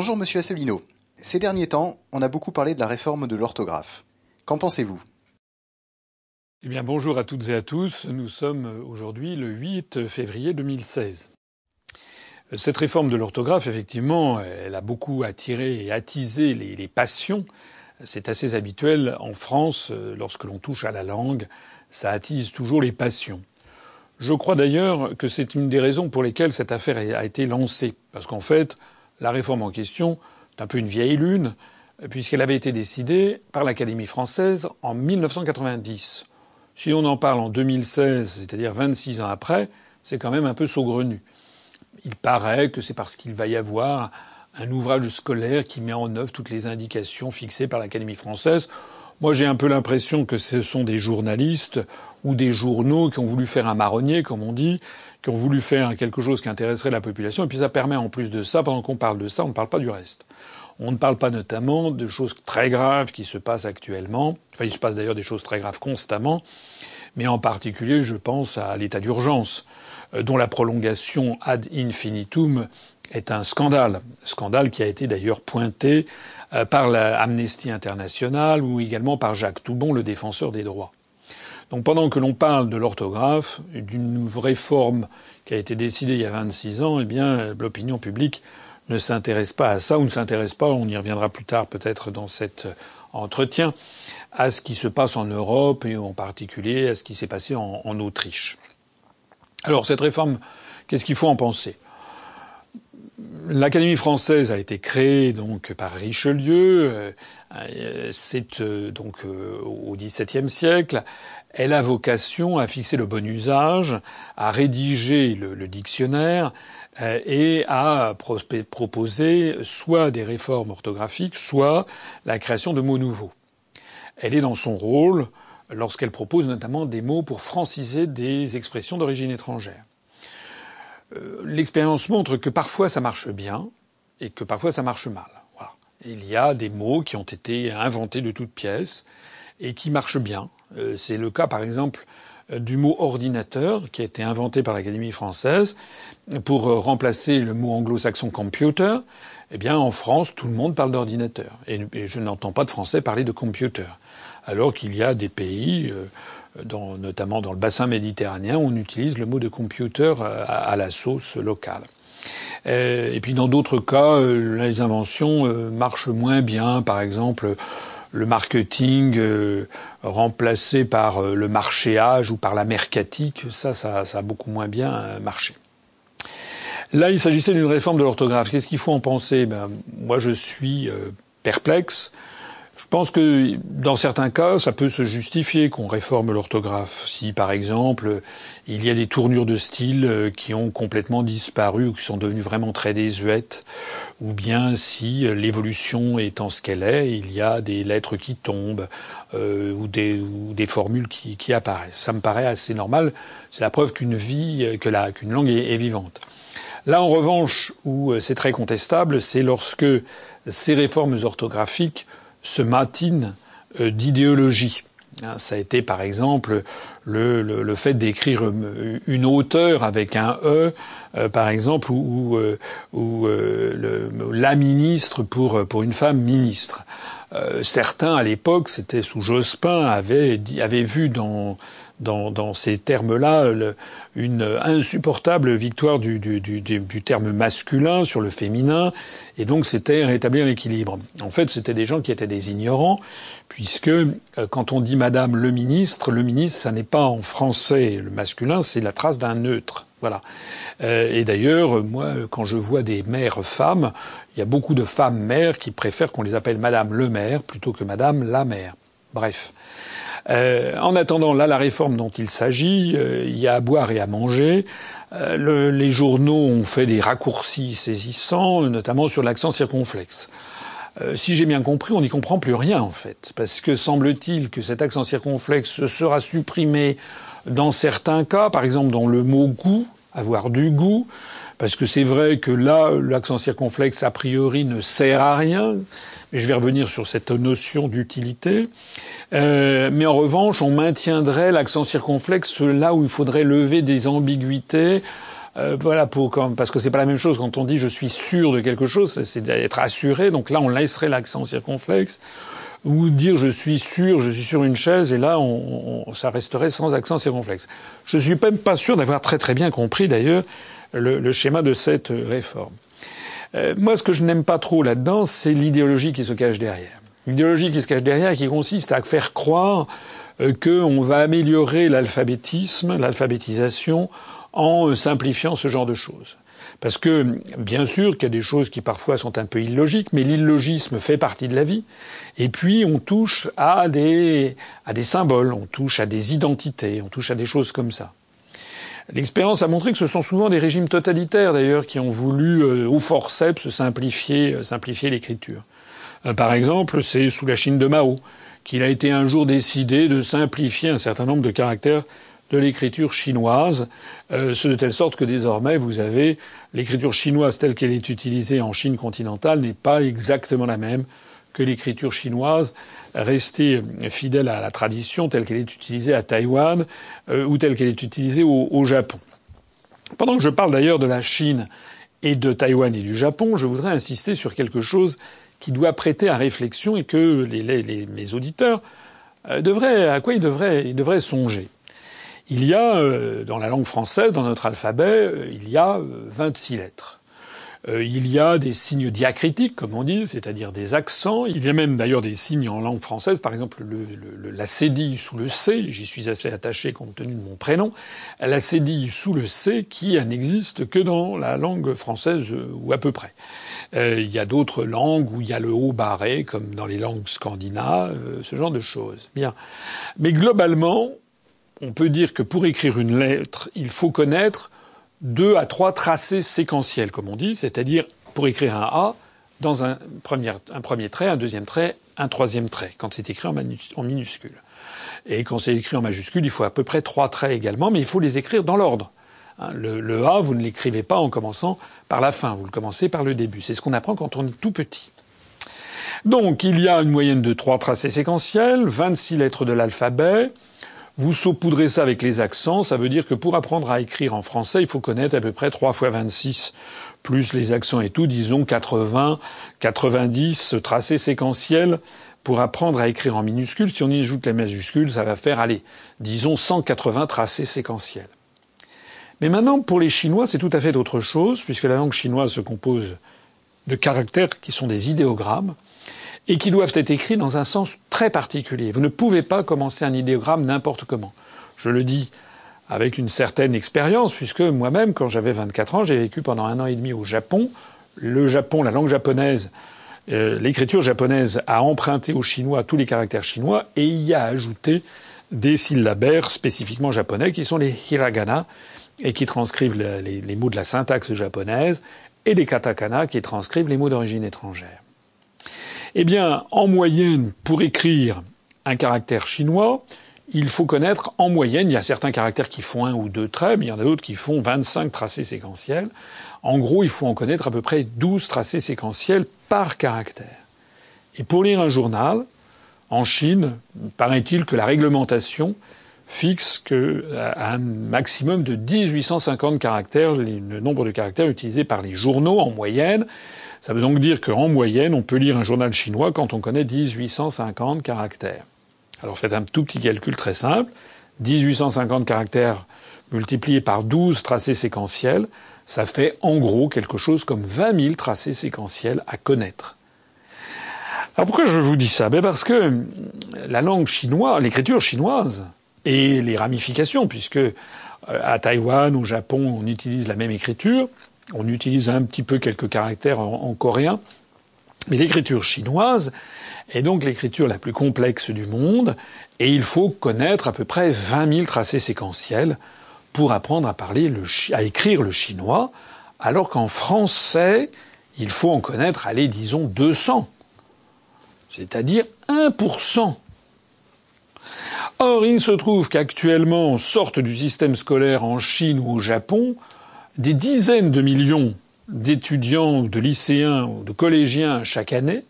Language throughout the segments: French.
Bonjour Monsieur Asselineau. Ces derniers temps, on a beaucoup parlé de la réforme de l'orthographe. Qu'en pensez-vous? Eh bien bonjour à toutes et à tous. Nous sommes aujourd'hui le 8 février 2016. Cette réforme de l'orthographe, effectivement, elle a beaucoup attiré et attisé les, les passions. C'est assez habituel en France, lorsque l'on touche à la langue, ça attise toujours les passions. Je crois d'ailleurs que c'est une des raisons pour lesquelles cette affaire a été lancée. Parce qu'en fait, la réforme en question est un peu une vieille lune, puisqu'elle avait été décidée par l'Académie française en 1990. Si on en parle en 2016, c'est-à-dire 26 ans après, c'est quand même un peu saugrenu. Il paraît que c'est parce qu'il va y avoir un ouvrage scolaire qui met en œuvre toutes les indications fixées par l'Académie française. Moi, j'ai un peu l'impression que ce sont des journalistes ou des journaux qui ont voulu faire un marronnier, comme on dit, qui ont voulu faire quelque chose qui intéresserait la population. Et puis ça permet en plus de ça, pendant qu'on parle de ça, on ne parle pas du reste. On ne parle pas notamment de choses très graves qui se passent actuellement. Enfin, il se passe d'ailleurs des choses très graves constamment. Mais en particulier, je pense à l'état d'urgence, euh, dont la prolongation ad infinitum est un scandale. Scandale qui a été d'ailleurs pointé euh, par l'Amnesty International ou également par Jacques Toubon, le défenseur des droits. Donc pendant que l'on parle de l'orthographe, d'une réforme qui a été décidée il y a 26 ans, eh bien, l'opinion publique ne s'intéresse pas à ça ou ne s'intéresse pas, on y reviendra plus tard peut-être dans cet entretien, à ce qui se passe en Europe et en particulier à ce qui s'est passé en, en Autriche. Alors cette réforme, qu'est-ce qu'il faut en penser? L'Académie française a été créée donc par Richelieu. Euh, c'est euh, donc euh, au XVIIe siècle. Elle a vocation à fixer le bon usage, à rédiger le, dictionnaire et à proposer soit des réformes orthographiques, soit la création de mots nouveaux. Elle est dans son rôle lorsqu'elle propose notamment des mots pour franciser des expressions d'origine étrangère. Euh, l'expérience montre que parfois ça marche bien et que parfois ça marche mal. Il y a des mots qui ont été inventés de toutes pièces et qui marchent bien. Euh, c'est le cas par exemple du mot ordinateur qui a été inventé par l'Académie française pour remplacer le mot anglo-saxon computer. Eh bien, en France, tout le monde parle d'ordinateur. Et, je n'entends pas de français parler de computer. Alors qu'il y a des pays, euh, dans, notamment dans le bassin méditerranéen, on utilise le mot de computer euh, à, la sauce locale. Euh, et puis dans d'autres cas, euh, les inventions marchent moins bien. Par exemple, le marketing remplacé par le marchéage ou par la mercatique, ça, ça, ça a beaucoup moins bien marché. Là, il s'agissait d'une réforme de l'orthographe. Qu'est-ce qu'il faut en penser? Ben, Moi, je suis perplexe. Je pense que dans certains cas, ça peut se justifier qu'on réforme l'orthographe. Si, par exemple, il y a des tournures de style euh, qui ont complètement disparu ou qui sont devenues vraiment très désuètes, ou bien si euh, l'évolution étant ce qu'elle est, il y a des lettres qui tombent euh, ou, des, ou, des, formules qui, qui, apparaissent. Ça me paraît assez normal. C'est la preuve qu'une vie, euh, que la, qu'une langue est, est vivante. Là, en revanche, où c'est très contestable, c'est lorsque ces réformes orthographiques se matinent euh, d'idéologie. Hein, ça a été par exemple le, le, fait d'écrire euh, une auteur avec un E, euh, par exemple, ou, la ministre pour, pour une femme ministre. certains à l'époque, c'était sous Jospin, avaient, avaient vu dans dans, dans ces termes-là une insupportable victoire du, du, du, du, terme masculin sur le féminin, et donc c'était rétablir l'équilibre. En fait, c'était des gens qui étaient des ignorants, puisque euh, quand on dit Madame le ministre, le ministre, ça n'est pas en français le masculin, c'est la trace d'un neutre. Voilà. Euh, et d'ailleurs, moi, quand je vois des mères femmes, il y a beaucoup de femmes mères qui préfèrent qu'on les appelle Madame le maire plutôt que Madame la mère. Bref. Euh, en attendant, là, la réforme dont il s'agit, euh, il y a à boire et à manger. Euh, le, les journaux ont fait des raccourcis saisissants, notamment sur l'accent circonflexe. Si j'ai bien compris, on n'y comprend plus rien en fait, parce que semble-t-il que cet accent circonflexe sera supprimé dans certains cas, par exemple dans le mot goût, avoir du goût, parce que c'est vrai que là, l'accent circonflexe, a priori, ne sert à rien. Mais je vais revenir sur cette notion d'utilité. Euh, mais en revanche, on maintiendrait l'accent circonflexe là où il faudrait lever des ambiguïtés, Euh, voilà, pour, parce que c'est pas la même chose quand on dit je suis sûr de quelque chose, c'est d'être assuré. Donc là, on laisserait l'accent circonflexe. Ou dire je suis sûr, je suis sur une chaise, et là, on, ça resterait sans accent circonflexe. Je suis même pas sûr d'avoir très très bien compris d'ailleurs le, le, schéma de cette réforme. Euh, moi, ce que je n'aime pas trop là-dedans, c'est l'idéologie qui se cache derrière. L'idéologie qui se cache derrière, qui consiste à faire croire euh, qu'on va améliorer l'alphabétisme, l'alphabétisation, en euh, simplifiant ce genre de choses. Parce que, bien sûr qu'il y a des choses qui parfois sont un peu illogiques, mais l'illogisme fait partie de la vie. Et puis, on touche à des, à des symboles, on touche à des identités, on touche à des choses comme ça. L'expérience a montré que ce sont souvent des régimes totalitaires, d'ailleurs, qui ont voulu, euh, au forceps, simplifier, euh, simplifier l'écriture. par exemple, c'est sous la Chine de Mao qu'il a été un jour décidé de simplifier un certain nombre de caractères de l'écriture chinoise, euh, ce de telle sorte que désormais vous avez l'écriture chinoise telle qu'elle est utilisée en Chine continentale n'est pas exactement la même que l'écriture chinoise restée fidèle à la tradition telle qu'elle est utilisée à Taïwan euh, ou telle qu'elle est utilisée au, Japon. Pendant que je parle d'ailleurs de la Chine et de Taïwan et du Japon, je voudrais insister sur quelque chose qui doit prêter à réflexion et que les, auditeurs euh, devraient, à quoi ils devraient, devraient songer. Il y a, euh, dans la langue française, dans notre alphabet, il y a 26 euh. Il y a des signes diacritiques, comme on dit, c'est-à-dire des accents. Il y a même d'ailleurs des signes en langue française, par exemple le, la cédille sous le C, j'y suis assez attaché compte tenu de mon prénom, la cédille sous le C qui n'existe que dans la langue française ou à peu près. il y a d'autres langues où il y a le haut barré, comme dans les langues scandinaves, ce genre de choses. Bien. Mais globalement, on peut dire que pour écrire une lettre, il faut connaître deux à trois tracés séquentiels, comme on dit, c'est-à-dire pour écrire un A, dans un premier, un premier, trait, un deuxième trait, un troisième trait, quand c'est écrit en, minuscule. Et quand c'est écrit en majuscule, il faut à peu près trois traits également, mais il faut les écrire dans l'ordre. Hein, le, le, A, vous ne l'écrivez pas en commençant par la fin, vous le commencez par le début. C'est ce qu'on apprend quand on est tout petit. Donc, il y a une moyenne de trois tracés séquentiels, 26 lettres de l'alphabet, vous saupoudrez ça avec les accents, ça veut dire que pour apprendre à écrire en français, il faut connaître à peu près 3 fois 26 plus les accents et tout, disons 80, 90 tracés séquentiels pour apprendre à écrire en minuscules. Si on y ajoute les majuscules, ça va faire, allez, disons 180 tracés séquentiels. Mais maintenant, pour les Chinois, c'est tout à fait autre chose, puisque la langue chinoise se compose de caractères qui sont des idéogrammes et qui doivent être écrits dans un sens très particulier. Vous ne pouvez pas commencer un idéogramme n'importe comment. Je le dis avec une certaine expérience, puisque moi-même, quand j'avais 24 ans, j'ai vécu pendant un an et demi au Japon. Le Japon, la langue japonaise, euh, l'écriture japonaise a emprunté au chinois tous les caractères chinois et y a ajouté des syllabaires spécifiquement japonais qui sont les hiragana et qui transcrivent les, les mots de la syntaxe japonaise et les katakana qui transcrivent les mots d'origine étrangère. Eh bien, en moyenne, pour écrire un caractère chinois, il faut connaître en moyenne, il y a certains caractères qui font un ou deux traits, mais il y en a d'autres qui font 25 tracés séquentiels. En gros, il faut en connaître à peu près 12 tracés séquentiels par caractère. Et pour lire un journal, en Chine, paraît-il que la réglementation fixe que un maximum de 1850 caractères, le nombre de caractères utilisés par les journaux en moyenne, ça veut donc dire qu'en moyenne, on peut lire un journal chinois quand on connaît 1850 caractères. Alors faites un tout petit calcul très simple. 1850 caractères multipliés par 12 tracés séquentiels, ça fait en gros quelque chose comme 20 000 tracés séquentiels à connaître. Alors pourquoi je vous dis ça? Ben Parce que la langue chinoise, l'écriture chinoise et les ramifications, puisque euh, à Taïwan, au Japon, on utilise la même écriture, on utilise un petit peu quelques caractères en, coréen. Mais l'écriture chinoise est donc l'écriture la plus complexe du monde, et il faut connaître à peu près 20 000 tracés séquentiels pour apprendre à parler le, à écrire le chinois, alors qu'en français, il faut en connaître, allez, disons 200. C'est-à-dire 1%. Or, il se trouve qu'actuellement, sortent du système scolaire en Chine ou au Japon des dizaines de millions d'étudiants, de lycéens ou de collégiens chaque année,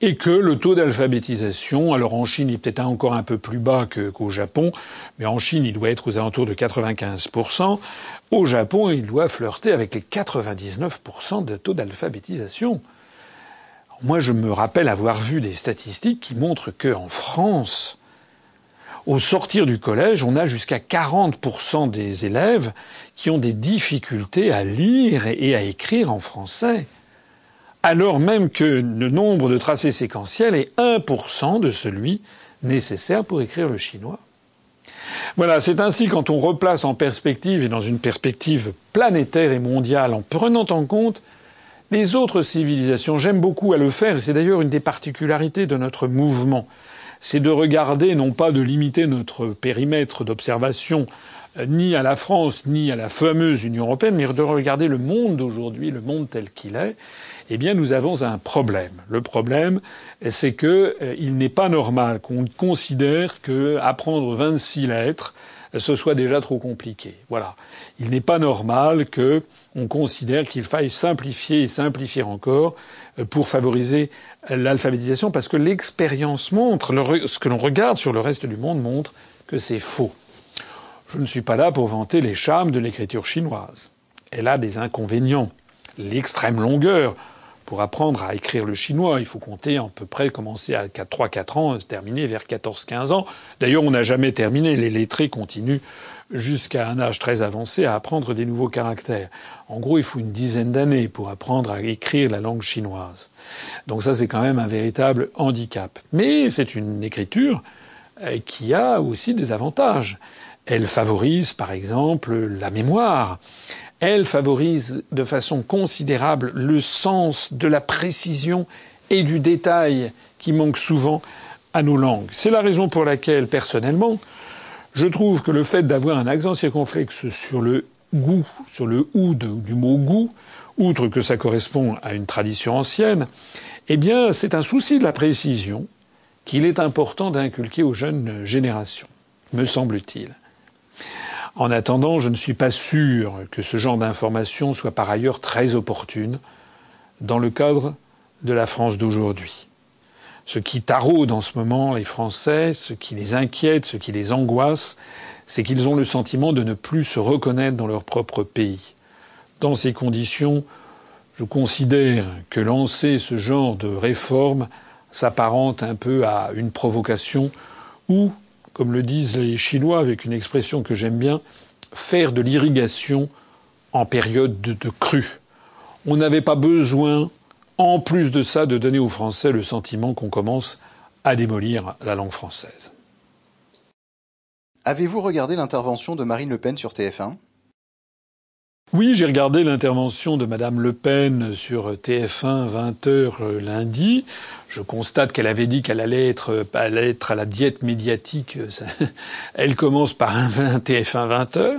et que le taux d'alphabétisation, alors en Chine, il est peut-être encore un peu plus bas qu'au Japon, mais en Chine, il doit être aux alentours de 95%. Au Japon, il doit flirter avec les 99% de taux d'alphabétisation. Moi, je me rappelle avoir vu des statistiques qui montrent qu'en France, au sortir du collège, on a jusqu'à 40% des élèves qui ont des difficultés à lire et à écrire en français alors même que le nombre de tracés séquentiels est 1% de celui nécessaire pour écrire le chinois. Voilà, c'est ainsi quand on replace en perspective et dans une perspective planétaire et mondiale en prenant en compte les autres civilisations. J'aime beaucoup à le faire et c'est d'ailleurs une des particularités de notre mouvement. C'est de regarder, non pas de limiter notre périmètre d'observation euh, ni à la France, ni à la fameuse Union européenne, mais de regarder le monde d'aujourd'hui, le monde tel qu'il est, eh bien nous avons un problème. Le problème, c'est que euh, il n'est pas normal qu'on considère que apprendre 26 lettres ce soit déjà trop compliqué. Voilà. Il n'est pas normal que on considère qu'il faille simplifier et simplifier encore euh, pour favoriser l'alphabétisation parce que l'expérience montre, ce que l'on regarde sur le reste du monde montre que c'est faux. Je ne suis pas là pour vanter les charmes de l'écriture chinoise. Elle a des inconvénients. L'extrême longueur, pour apprendre à écrire le chinois, il faut compter à peu près commencer à 3-4 ans, se terminer vers 14-15 ans. D'ailleurs, on n'a jamais terminé. Les lettrés continuent jusqu'à un âge très avancé à apprendre des nouveaux caractères. En gros, il faut une dizaine d'années pour apprendre à écrire la langue chinoise. Donc ça, c'est quand même un véritable handicap. Mais c'est une écriture euh, qui a aussi des avantages. Elle favorise, par exemple, la mémoire. Elle favorise de façon considérable le sens de la précision et du détail qui manque souvent à nos langues. C'est la raison pour laquelle, personnellement, je trouve que le fait d'avoir un accent circonflexe sur le goût, sur le ou du mot goût, outre que ça correspond à une tradition ancienne, eh bien, c'est un souci de la précision qu'il est important d'inculquer aux jeunes générations, me semble-t-il. En attendant, je ne suis pas sûr que ce genre d'information soit par ailleurs très opportune dans le cadre de la France d'aujourd'hui. Ce qui taraude en ce moment les Français, ce qui les inquiète, ce qui les angoisse, c'est qu'ils ont le sentiment de ne plus se reconnaître dans leur propre pays. Dans ces conditions, je considère que lancer ce genre de réforme s'apparente un peu à une provocation ou comme le disent les Chinois avec une expression que j'aime bien, faire de l'irrigation en période de, crue. On n'avait pas besoin, en plus de ça, de donner aux Français le sentiment qu'on commence à démolir la langue française. Avez-vous regardé l'intervention de Marine Le Pen sur TF1 oui, j'ai regardé l'intervention de Madame Le Pen sur TF1 20h euh, lundi. Je constate qu'elle avait dit qu'elle allait être, allait être à la diète médiatique. Elle commence par un TF1 20h.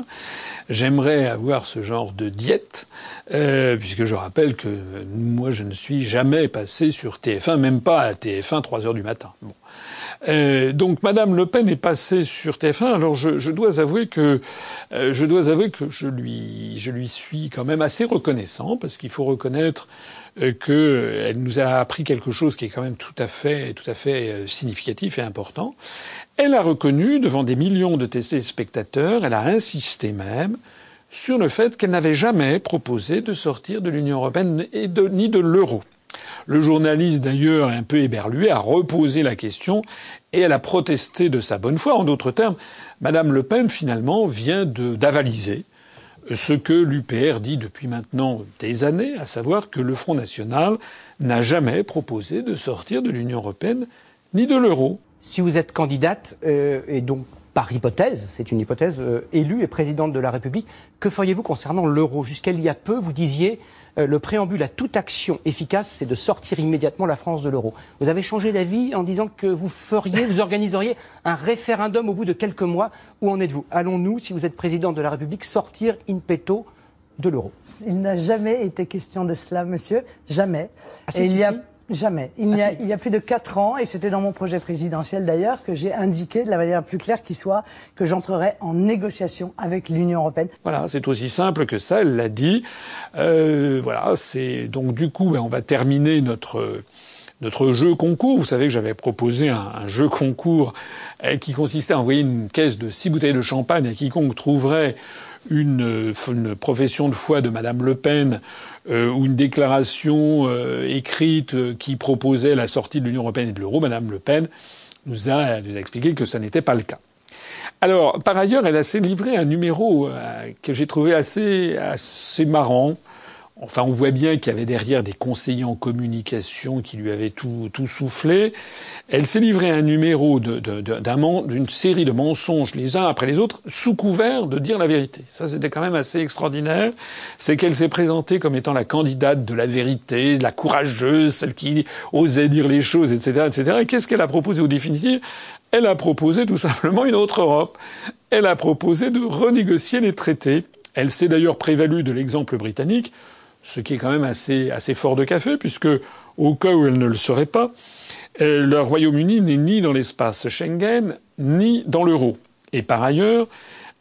J'aimerais avoir ce genre de diète, euh, puisque je rappelle que moi je ne suis jamais passé sur TF1, même pas à TF1 3 heures du matin. Bon. Euh, donc Madame Le Pen est passée sur TF1. Alors je, dois avouer que euh, je dois avouer que je lui je lui suis quand même assez reconnaissant parce qu'il faut reconnaître euh, qu'elle nous a appris quelque chose qui est quand même tout à fait tout à fait significatif et important. Elle a reconnu devant des millions de téléspectateurs, elle a insisté même sur le fait qu'elle n'avait jamais proposé de sortir de l'Union européenne et de, ni de l'euro. Le journaliste, d'ailleurs, un peu éberlué, a reposé la question et elle a protesté de sa bonne foi. En d'autres termes, Madame Le Pen, finalement, vient d'avaliser ce que l'UPR dit depuis maintenant des années, à savoir que le Front National n'a jamais proposé de sortir de l'Union européenne ni de l'euro. Si vous êtes candidate, euh, et donc par hypothèse, c'est une hypothèse, euh, élue et présidente de la République, que feriez-vous concernant l'euro? Jusqu'à il y a peu, vous disiez le préambule à toute action efficace, c'est de sortir immédiatement la France de l'euro. Vous avez changé d'avis en disant que vous feriez, vous organiseriez un référendum au bout de quelques mois. Où en êtes-vous? Allons-nous, si vous êtes président de la République, sortir in petto de l'euro? Il n'a jamais été question de cela, monsieur. Jamais. Ah, il y a Jamais. Il, y a, il y a plus de quatre ans, et c'était dans mon projet présidentiel d'ailleurs, que j'ai indiqué de la manière la plus claire qui soit que j'entrerai en négociation avec l'Union européenne. Voilà, c'est aussi simple que ça. Elle l'a dit. Euh, voilà, c'est donc du coup, ben, on va terminer notre notre jeu concours. Vous savez que j'avais proposé un, jeu concours euh, qui consistait à envoyer une caisse de six bouteilles de champagne à quiconque trouverait une, profession de foi de Madame Le Pen euh, ou une déclaration euh, écrite qui proposait la sortie de l'Union européenne et de l'euro. Madame Le Pen nous a, nous a expliqué que ça n'était pas le cas. Alors, par ailleurs, elle a livré un numéro que j'ai trouvé assez, assez marrant. Enfin, on voit bien qu'il y avait derrière des conseillers en communication qui lui avaient tout, tout soufflé. Elle s'est livrée un numéro d'une série de mensonges les uns après les autres, sous couvert de dire la vérité. Ça, c'était quand même assez extraordinaire. C'est qu'elle s'est présentée comme étant la candidate de la vérité, de la courageuse, celle qui osait dire les choses, etc., etc. Et qu'est-ce qu'elle a proposé au définitif? Elle a proposé tout simplement une autre Europe. Elle a proposé de renégocier les traités. Elle s'est d'ailleurs prévalue de l'exemple britannique ce qui est quand même assez, assez fort de café, puisque au cas où elle ne le serait pas, euh, le Royaume-Uni n'est ni dans l'espace Schengen, ni dans l'euro. Et par ailleurs,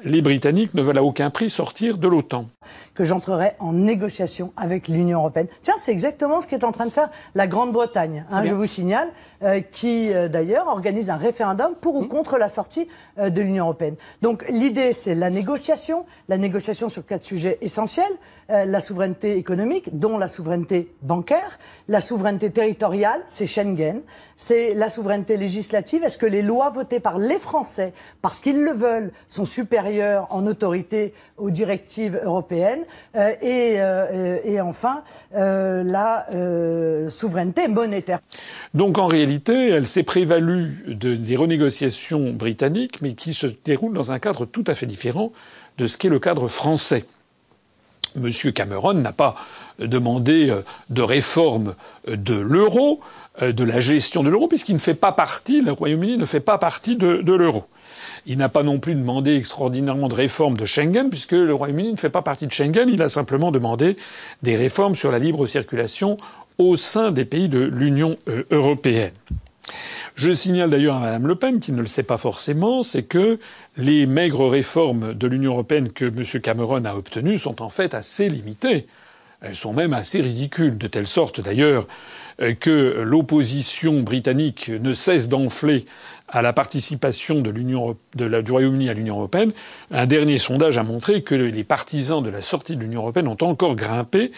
les Britanniques ne veulent à aucun prix sortir de l'OTAN. Que j'entrerai en négociation avec l'Union européenne. Tiens, c'est exactement ce qu'est en train de faire la Grande-Bretagne, hein, je vous signale, euh, qui euh, d'ailleurs organise un référendum pour ou mmh. contre la sortie euh, de l'Union européenne. Donc l'idée, c'est la négociation, la négociation sur quatre sujets essentiels la souveraineté économique, dont la souveraineté bancaire, la souveraineté territoriale, c'est Schengen, c'est la souveraineté législative. Est-ce que les lois votées par les Français, parce qu'ils le veulent, sont supérieures en autorité aux directives européennes euh, et, euh, et, enfin euh, la souveraineté monétaire. Donc en réalité, elle s'est prévalue de, des renégociations britanniques, mais qui se déroulent dans un cadre tout à fait différent de ce qu'est le cadre français. Monsieur Cameron n'a pas demandé de réforme de l'euro, de la gestion de l'euro, puisqu'il ne fait pas partie, le Royaume-Uni ne fait pas partie de, de l'euro. Il n'a pas non plus demandé extraordinairement de réformes de Schengen, puisque le Royaume-Uni ne fait pas partie de Schengen. Il a simplement demandé des réformes sur la libre circulation au sein des pays de l'Union euh, européenne. Je signale d'ailleurs à Mme Le Pen, qui ne le sait pas forcément, c'est que les maigres réformes de l'Union européenne que M. Cameron a obtenues sont en fait assez limitées. Elles sont même assez ridicules, de telle sorte d'ailleurs euh, que l'opposition britannique ne cesse d'enfler à la participation de de du Royaume-Uni à l'Union européenne, un dernier sondage a montré que les partisans de la sortie de l'Union européenne ont encore grimpé.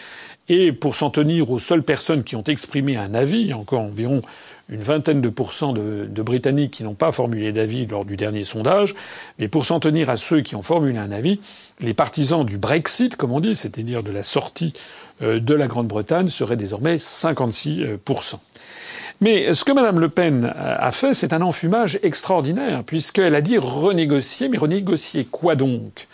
Et pour s'en tenir aux seules personnes qui ont exprimé un avis, encore environ une vingtaine de pourcents de, de Britanniques qui n'ont pas formulé d'avis lors du dernier sondage, mais pour s'en tenir à ceux qui ont formulé un avis, les partisans du Brexit, comme on dit, c'est-à-dire de la sortie euh, de la Grande-Bretagne, seraient désormais 56% mais ce que Mme Le Pen a fait, c'est un enfumage extraordinaire, puisqu'elle a dit renégocier, mais renégocier quoi donc?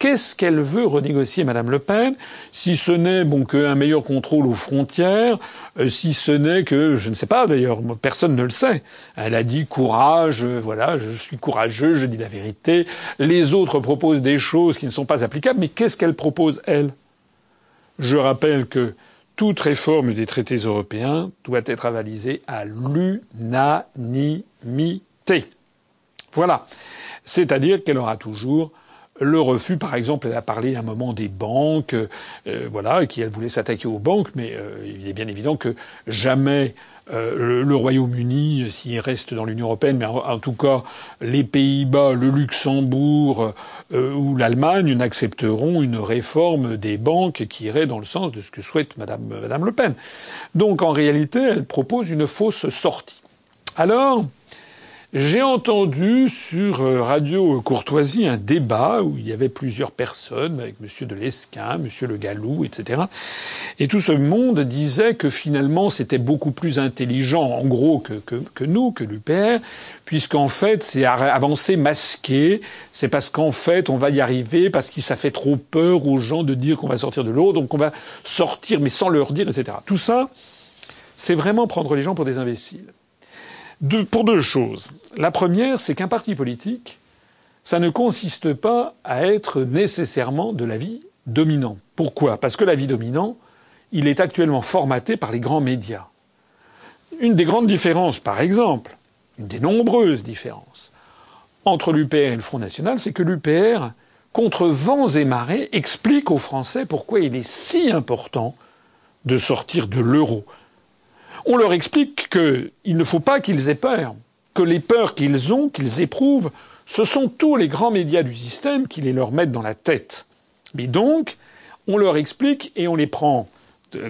Qu'est-ce qu'elle veut renégocier, Madame Le Pen, si ce n'est bon qu'un meilleur contrôle aux frontières, euh, si ce n'est que je ne sais pas d'ailleurs, personne ne le sait. Elle a dit courage, euh, voilà, je suis courageux, je dis la vérité. Les autres proposent des choses qui ne sont pas applicables, mais qu'est-ce qu'elle propose elle? Je rappelle que toute réforme des traités européens doit être avalisée à l'unanimité. Voilà. C'est-à-dire qu'elle aura toujours le refus, par exemple, elle a parlé à un moment des banques, euh, voilà, qui elle voulait s'attaquer aux banques, mais euh, il est bien évident que jamais euh, le, Royaume-Uni, s'il reste dans l'Union européenne, mais en, tout cas les Pays-Bas, le Luxembourg ou l'Allemagne n'accepteront une réforme des banques qui irait dans le sens de ce que souhaite Madame, Madame Le Pen. Donc en réalité, elle propose une fausse sortie. Alors, j'ai entendu sur euh, Radio Courtoisie un débat où il y avait plusieurs personnes, avec Monsieur de Lesquin, Monsieur Le Gallou, etc. Et tout ce monde disait que finalement c'était beaucoup plus intelligent, en gros, que, que, que nous, que l'UPR, puisqu'en fait c'est avancé masqué, c'est parce qu'en fait on va y arriver, parce que ça fait trop peur aux gens de dire qu'on va sortir de l'eau, donc on va sortir mais sans leur dire, etc. Tout ça, c'est vraiment prendre les gens pour des imbéciles pour deux choses. La première, c'est qu'un parti politique, ça ne consiste pas à être nécessairement de l'avis dominant. Pourquoi? Parce que l'avis dominant, il est actuellement formaté par les grands médias. Une des grandes différences, par exemple, une des nombreuses différences entre l'UPR et le Front National, c'est que l'UPR, contre vents et marées, explique aux Français pourquoi il est si important de sortir de l'euro. On leur explique qu'il ne faut pas qu'ils aient peur, que les peurs qu'ils ont, qu'ils éprouvent, ce sont tous les grands médias du système qui les leur mettent dans la tête. Mais donc, on leur explique et on les prend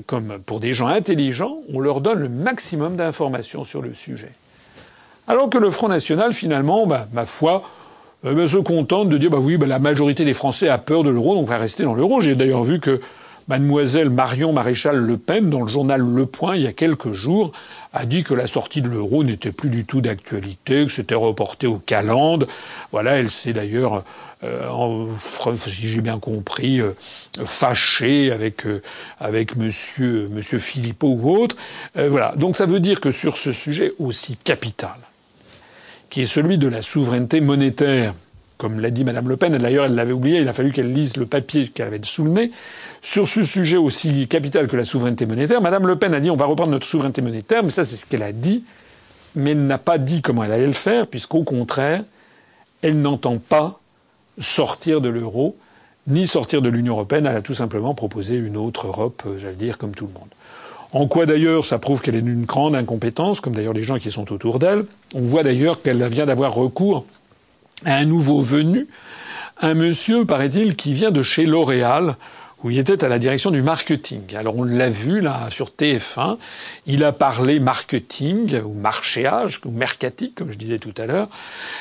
comme pour des gens intelligents, on leur donne le maximum d'informations sur le sujet. Alors que le Front National, finalement, bah, ma foi, euh, bah, se contente de dire bah oui, bah, la majorité des Français a peur de l'euro, donc va rester dans l'euro. J'ai d'ailleurs vu que mademoiselle Marion Maréchal Le Pen, dans le journal Le Point, il y a quelques jours, a dit que la sortie de l'euro n'était plus du tout d'actualité, que c'était reporté au calende. Voilà, elle s'est d'ailleurs euh, si j'ai bien compris, euh, fâché avec euh, avec Monsieur Monsieur Philippot ou autre. voilà. Donc ça veut dire que sur ce sujet aussi capital, qui est celui de la souveraineté monétaire, comme l'a dit Madame Le Pen, d'ailleurs elle l'avait oublié, il a fallu qu'elle lise le papier qu'elle avait sous le nez. Sur ce sujet aussi capital que la souveraineté monétaire, Madame Le Pen a dit on va reprendre notre souveraineté monétaire, mais ça c'est ce qu'elle a dit, mais elle n'a pas dit comment elle allait le faire, puisqu'au contraire, elle n'entend pas sortir de l'euro, ni sortir de l'Union européenne. Elle a tout simplement proposé une autre Europe, euh, j'allais dire, comme tout le monde. En quoi d'ailleurs ça prouve qu'elle est d'une grande incompétence, comme d'ailleurs les gens qui sont autour d'elle. On voit d'ailleurs qu'elle vient d'avoir recours un nouveau venu, un monsieur, paraît-il, qui vient de chez L'Oréal, où il était à la direction du marketing. Alors on l'a vu là sur TF1, il a parlé marketing ou marchéage ou mercatique comme je disais tout à l'heure.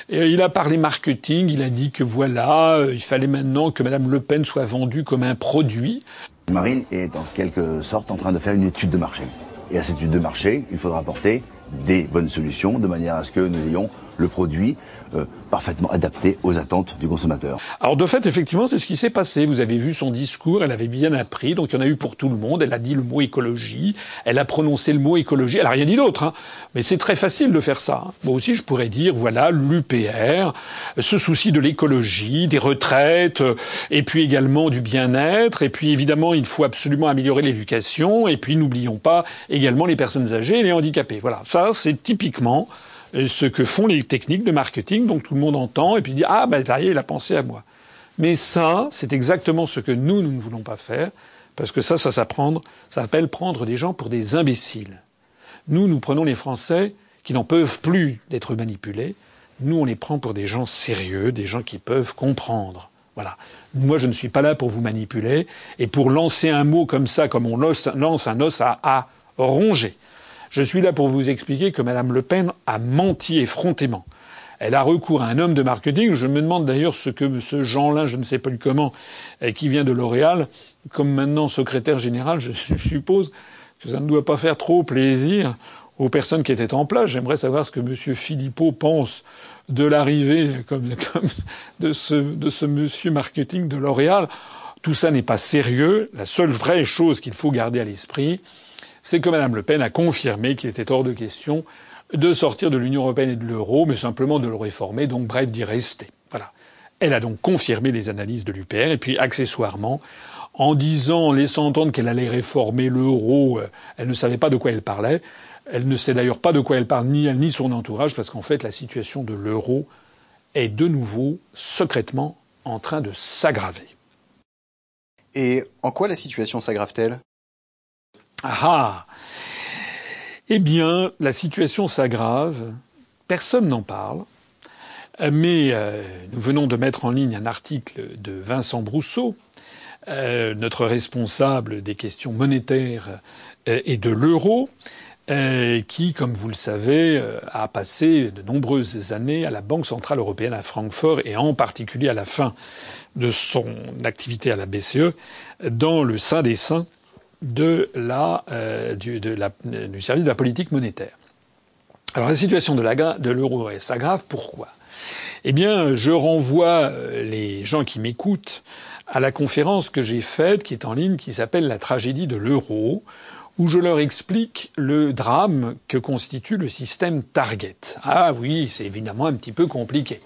Il a parlé marketing, il a dit que voilà, euh, il fallait maintenant que Madame Le Pen soit vendue comme un produit. Marine est en quelque sorte en train de faire une étude de marché. Et à cette étude de marché, il faudra apporter des bonnes solutions de manière à ce que nous ayons le produit euh, parfaitement adapté aux attentes du consommateur. Alors de fait, effectivement, c'est ce qui s'est passé. Vous avez vu son discours, elle avait bien appris, donc il y en a eu pour tout le monde. Elle a dit le mot écologie, elle a prononcé le mot écologie, elle a rien dit d'autre. Hein. Mais c'est très facile de faire ça. Hein. Moi aussi, je pourrais dire, voilà, l'UPR, ce souci de l'écologie, des retraites, euh, et puis également du bien-être, et puis évidemment, il faut absolument améliorer l'éducation, et puis n'oublions pas également les personnes âgées et les handicapés. Voilà, ça c'est typiquement ce que font les techniques de marketing, donc tout le monde entend et puis dit ah ben derrière il a pensé à moi. Mais ça, c'est exactement ce que nous nous ne voulons pas faire, parce que ça, ça s'appelle prendre des gens pour des imbéciles. Nous, nous prenons les Français qui n'en peuvent plus d'être manipulés. Nous, on les prend pour des gens sérieux, des gens qui peuvent comprendre. Voilà. Moi, je ne suis pas là pour vous manipuler et pour lancer un mot comme ça, comme on lance un os à ronger. Je suis là pour vous expliquer que Mme Le Pen a menti effrontément. Elle a recours à un homme de marketing. Je me demande d'ailleurs ce que M. Jeanlin, je ne sais pas comment, qui vient de L'Oréal, comme maintenant secrétaire général, je suppose que ça ne doit pas faire trop plaisir aux personnes qui étaient en place. J'aimerais savoir ce que M. Philippot pense de l'arrivée comme, de, ce, de ce monsieur marketing de L'Oréal. Tout ça n'est pas sérieux. La seule vraie chose qu'il faut garder à l'esprit, c'est que Mme Le Pen a confirmé qu'il était hors de question de sortir de l'Union européenne et de l'euro, mais simplement de le réformer, donc bref d'y rester. Voilà. Elle a donc confirmé les analyses de l'UPR, et puis accessoirement, en disant, en laissant entendre qu'elle allait réformer l'euro, euh, elle ne savait pas de quoi elle parlait. Elle ne sait d'ailleurs pas de quoi elle parle, ni elle ni son entourage, parce qu'en fait, la situation de l'euro est de nouveau secrètement en train de s'aggraver. Et en quoi la situation s'aggrave-t-elle? Ah, ah Eh bien, la situation s'aggrave. Personne n'en parle. Mais euh, nous venons de mettre en ligne un article de Vincent Brousseau, euh, notre responsable des questions monétaires euh, et de l'euro, qui, comme vous le savez, a passé de nombreuses années à la Banque centrale européenne à Francfort et en particulier à la fin de son activité à la BCE dans le sein des saints de la, euh, du, du service de la politique monétaire. Alors la situation de l'euro s'aggrave. Pourquoi? Eh bien, je renvoie euh, les gens qui m'écoutent à la conférence que j'ai faite, qui est en ligne, qui s'appelle La tragédie de l'euro, où je leur explique le drame que constitue le système Target. Ah oui, c'est évidemment un petit peu compliqué.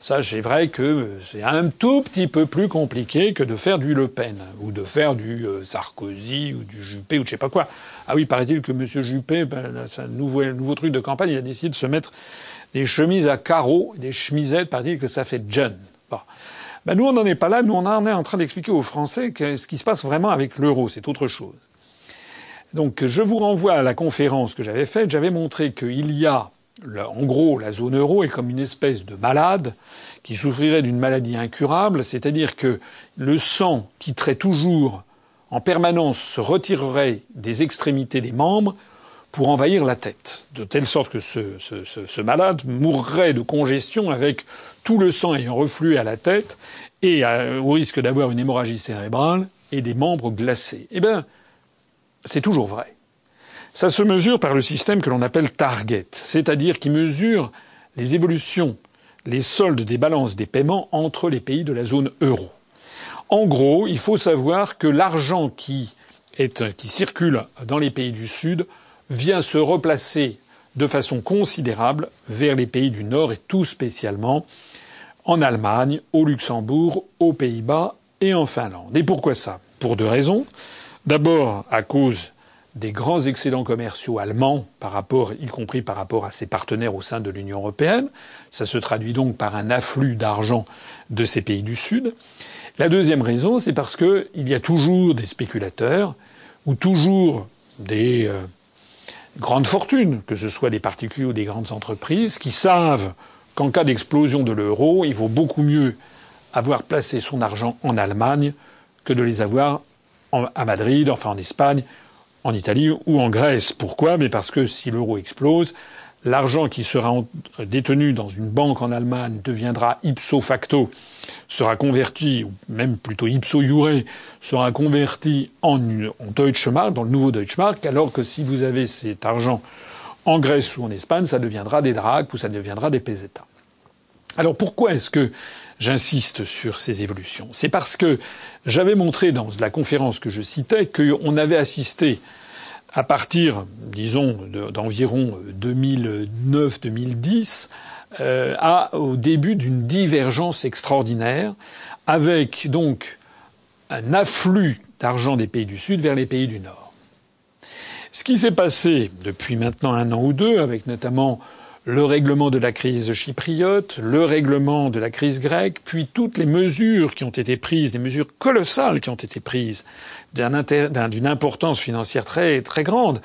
Ça, c'est vrai que c'est un tout petit peu plus compliqué que de faire du Le Pen ou de faire du euh, Sarkozy ou du Juppé ou je sais pas quoi. Ah oui, paraît-il que M. Juppé, ben, c'est un nouveau, nouveau truc de campagne, il a décidé de se mettre des chemises à carreaux, des chemisettes, paraît-il que ça fait jeune. Bon. Ben, nous, on n'en est pas là. Nous, on en est en train d'expliquer aux Français ce qui se passe vraiment avec l'euro. C'est autre chose. Donc je vous renvoie à la conférence que j'avais faite. J'avais montré qu'il y a, en gros, la zone euro est comme une espèce de malade qui souffrirait d'une maladie incurable, c'est-à-dire que le sang quitterait toujours en permanence se retirerait des extrémités des membres pour envahir la tête, de telle sorte que ce, malade mourrait de congestion avec tout le sang ayant reflué à la tête et au risque d'avoir une hémorragie cérébrale et des membres glacés. Eh bien, c'est toujours vrai. Ça se mesure par le système que l'on appelle target, c'est-à-dire qui mesure les évolutions, les soldes des balances des paiements entre les pays de la zone euro. En gros, il faut savoir que l'argent qui, circule dans les pays du Sud vient se replacer de façon considérable vers les pays du Nord et tout spécialement en Allemagne, au Luxembourg, aux Pays-Bas et en Finlande. Et pourquoi ça? Pour deux raisons. D'abord à cause des grands excédents commerciaux allemands y compris par rapport à ses partenaires au sein de l'Union européenne. Ça se traduit donc par un afflux d'argent de ces pays du Sud. La deuxième raison, c'est parce qu'il y a toujours des spéculateurs ou toujours des euh, grandes fortunes, que ce soit des particuliers ou des grandes entreprises, qui savent qu'en cas d'explosion de l'euro, il vaut beaucoup mieux avoir placé son argent en Allemagne que de les avoir à Madrid, enfin en Espagne, en Italie ou en Grèce. Pourquoi? Mais parce que si l'euro explose, l'argent qui sera détenu dans une banque en Allemagne deviendra ipso facto, sera converti, ou même plutôt ipso iure, sera converti en, en Deutsche Mark, dans le nouveau Deutsche Mark, alors que si vous avez cet argent en Grèce ou en Espagne, ça deviendra des DRAC ou ça deviendra des pesetas. Alors pourquoi est-ce que j'insiste sur ces évolutions C'est parce que j'avais montré dans la conférence que je citais qu'on avait assisté à partir, disons, d'environ 2009-2010, euh, au début d'une divergence extraordinaire, avec donc un afflux d'argent des pays du Sud vers les pays du Nord. Ce qui s'est passé depuis maintenant un an ou deux, avec notamment le règlement de la crise chypriote, le règlement de la crise grecque, puis toutes les mesures qui ont été prises, des mesures colossales qui ont été prises, d'une importance financière très très grande,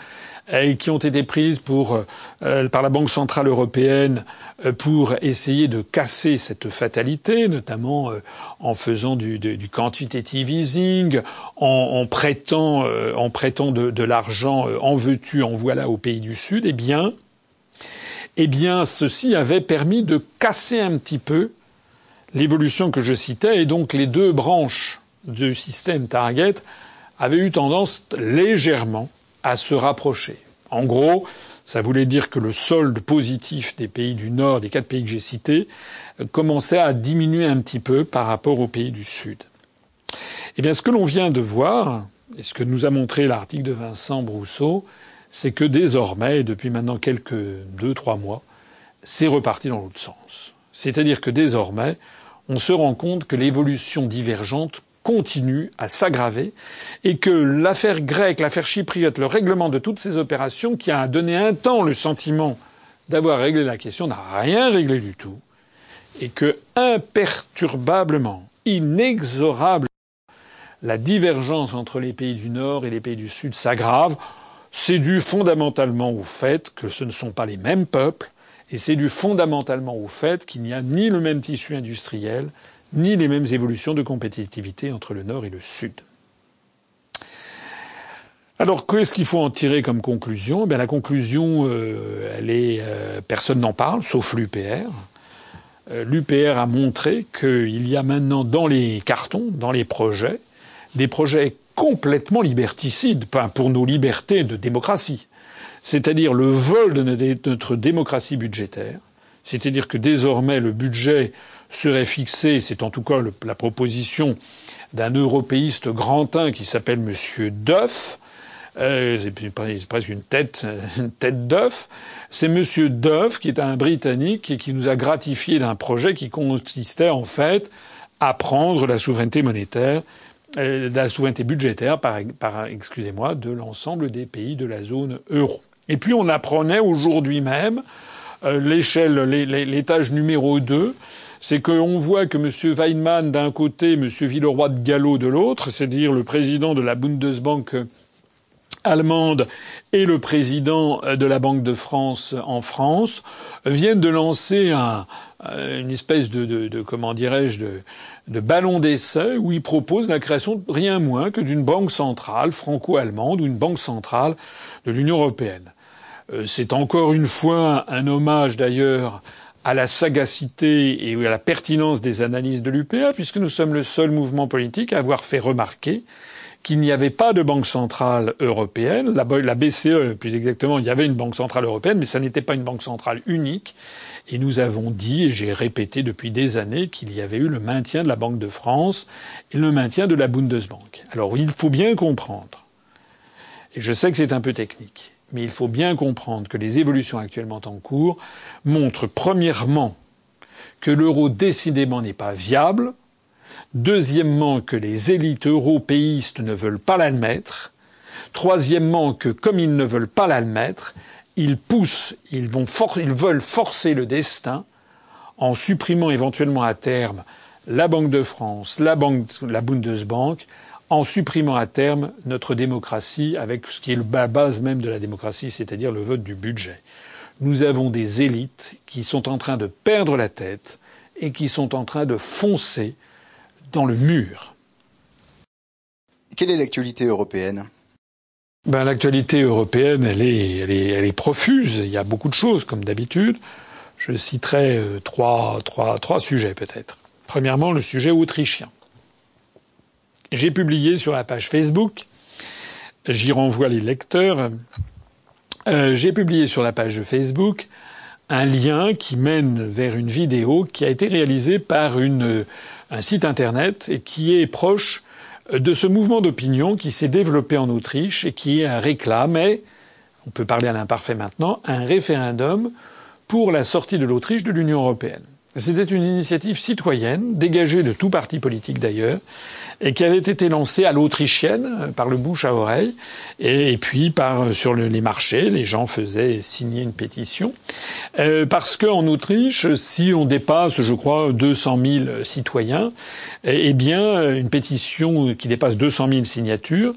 et qui ont été prises pour, euh, par la Banque centrale européenne euh, pour essayer de casser cette fatalité, notamment euh, en faisant du, du, quantitative easing, en, en prêtant, en prêtant de, de l'argent en veux-tu, en voilà au pays du Sud, eh bien, eh bien, ceci avait permis de casser un petit peu l'évolution que je citais, et donc les deux branches du système Target avaient eu tendance légèrement à se rapprocher. En gros, ça voulait dire que le solde positif des pays du Nord, des quatre pays que j'ai cités, commençait à diminuer un petit peu par rapport aux pays du Sud. Eh bien, ce que l'on vient de voir, et ce que nous a montré l'article de Vincent Brousseau, c'est que désormais, depuis maintenant quelques deux, trois mois, c'est reparti dans l'autre sens. C'est-à-dire que désormais, on se rend compte que l'évolution divergente continue à s'aggraver et que l'affaire grecque, l'affaire chypriote, le règlement de toutes ces opérations qui a donné un temps le sentiment d'avoir réglé la question n'a rien réglé du tout et que imperturbablement, inexorablement, la divergence entre les pays du Nord et les pays du Sud s'aggrave c'est dû fondamentalement au fait que ce ne sont pas les mêmes peuples, et c'est dû fondamentalement au fait qu'il n'y a ni le même tissu industriel, ni les mêmes évolutions de compétitivité entre le Nord et le Sud. Alors, qu'est-ce qu'il faut en tirer comme conclusion? Eh La conclusion, euh, elle est, euh, personne n'en parle, sauf l'UPR. Euh, L'UPR a montré qu'il y a maintenant dans les cartons, dans les projets, des projets complètement liberticide pour nos libertés de démocratie. C'est-à-dire le vol de notre démocratie budgétaire. C'est-à-dire que désormais le budget serait fixé, c'est en tout cas la proposition d'un européiste grantin qui s'appelle M. Duff, euh, c'est presque une tête, une tête d'œuf. C'est Monsieur Duff, qui est un Britannique et qui nous a gratifié d'un projet qui consistait en fait à prendre la souveraineté monétaire euh, de la souveraineté budgétaire, par, par excusez-moi, de l'ensemble des pays de la zone euro. Et puis on apprenait aujourd'hui même euh, l'échelle, l'étage numéro 2, c'est qu'on voit que M. Weinmann d'un côté, M. Villeroy de Gallo de l'autre, c'est-à-dire le président de la Bundesbank allemande et le président de la Banque de France en France viennent de lancer un, une espèce de, de, de comment dirais-je de, de ballon d'essai où ils proposent la création de rien moins que d'une banque centrale franco-allemande ou une banque centrale de l'Union européenne. Euh, c'est encore une fois un hommage d'ailleurs à la sagacité et à la pertinence des analyses de l'UPA, puisque nous sommes le seul mouvement politique à avoir fait remarquer qu'il n'y avait pas de banque centrale européenne. La, BCE, plus exactement, il y avait une banque centrale européenne, mais ça n'était pas une banque centrale unique. Et nous avons dit, et j'ai répété depuis des années, qu'il y avait eu le maintien de la Banque de France et le maintien de la Bundesbank. Alors il faut bien comprendre, et je sais que c'est un peu technique, mais il faut bien comprendre que les évolutions actuellement en cours montrent premièrement que l'euro décidément n'est pas viable, Deuxièmement, que les élites européistes ne veulent pas l'admettre. Troisièmement, que comme ils ne veulent pas l'admettre, ils poussent, ils, veulent forcer le destin en supprimant éventuellement à terme la Banque de France, la Bundesbank, en supprimant à terme notre démocratie avec ce qui est la base même de la démocratie, c'est-à-dire le vote du budget. Nous avons des élites qui sont en train de perdre la tête et qui sont en train de foncer dans le mur. Quelle est l'actualité européenne? Ben, L'actualité européenne, elle est, elle, est, elle est profuse. Il y a beaucoup de choses, comme d'habitude. Je citerai euh, trois, trois, trois sujets peut-être. Premièrement, le sujet autrichien. J'ai publié sur la page Facebook, j'y renvoie les lecteurs, euh, j'ai publié sur la page Facebook un lien qui mène vers une vidéo qui a été réalisée par une un site internet et qui est proche de ce mouvement d'opinion qui s'est développé en Autriche et qui réclame, on peut parler à l'imparfait maintenant, un référendum pour la sortie de l'Autriche de l'Union européenne. C'était une initiative citoyenne, dégagée de tout parti politique d'ailleurs, et qui avait été lancée à l'autrichienne par le bouche à oreille, et, puis par sur les marchés, les gens faisaient signer une pétition, euh, parce qu'en Autriche, si on dépasse, je crois, 200 000 citoyens, eh, eh bien, une pétition qui dépasse 200 000 signatures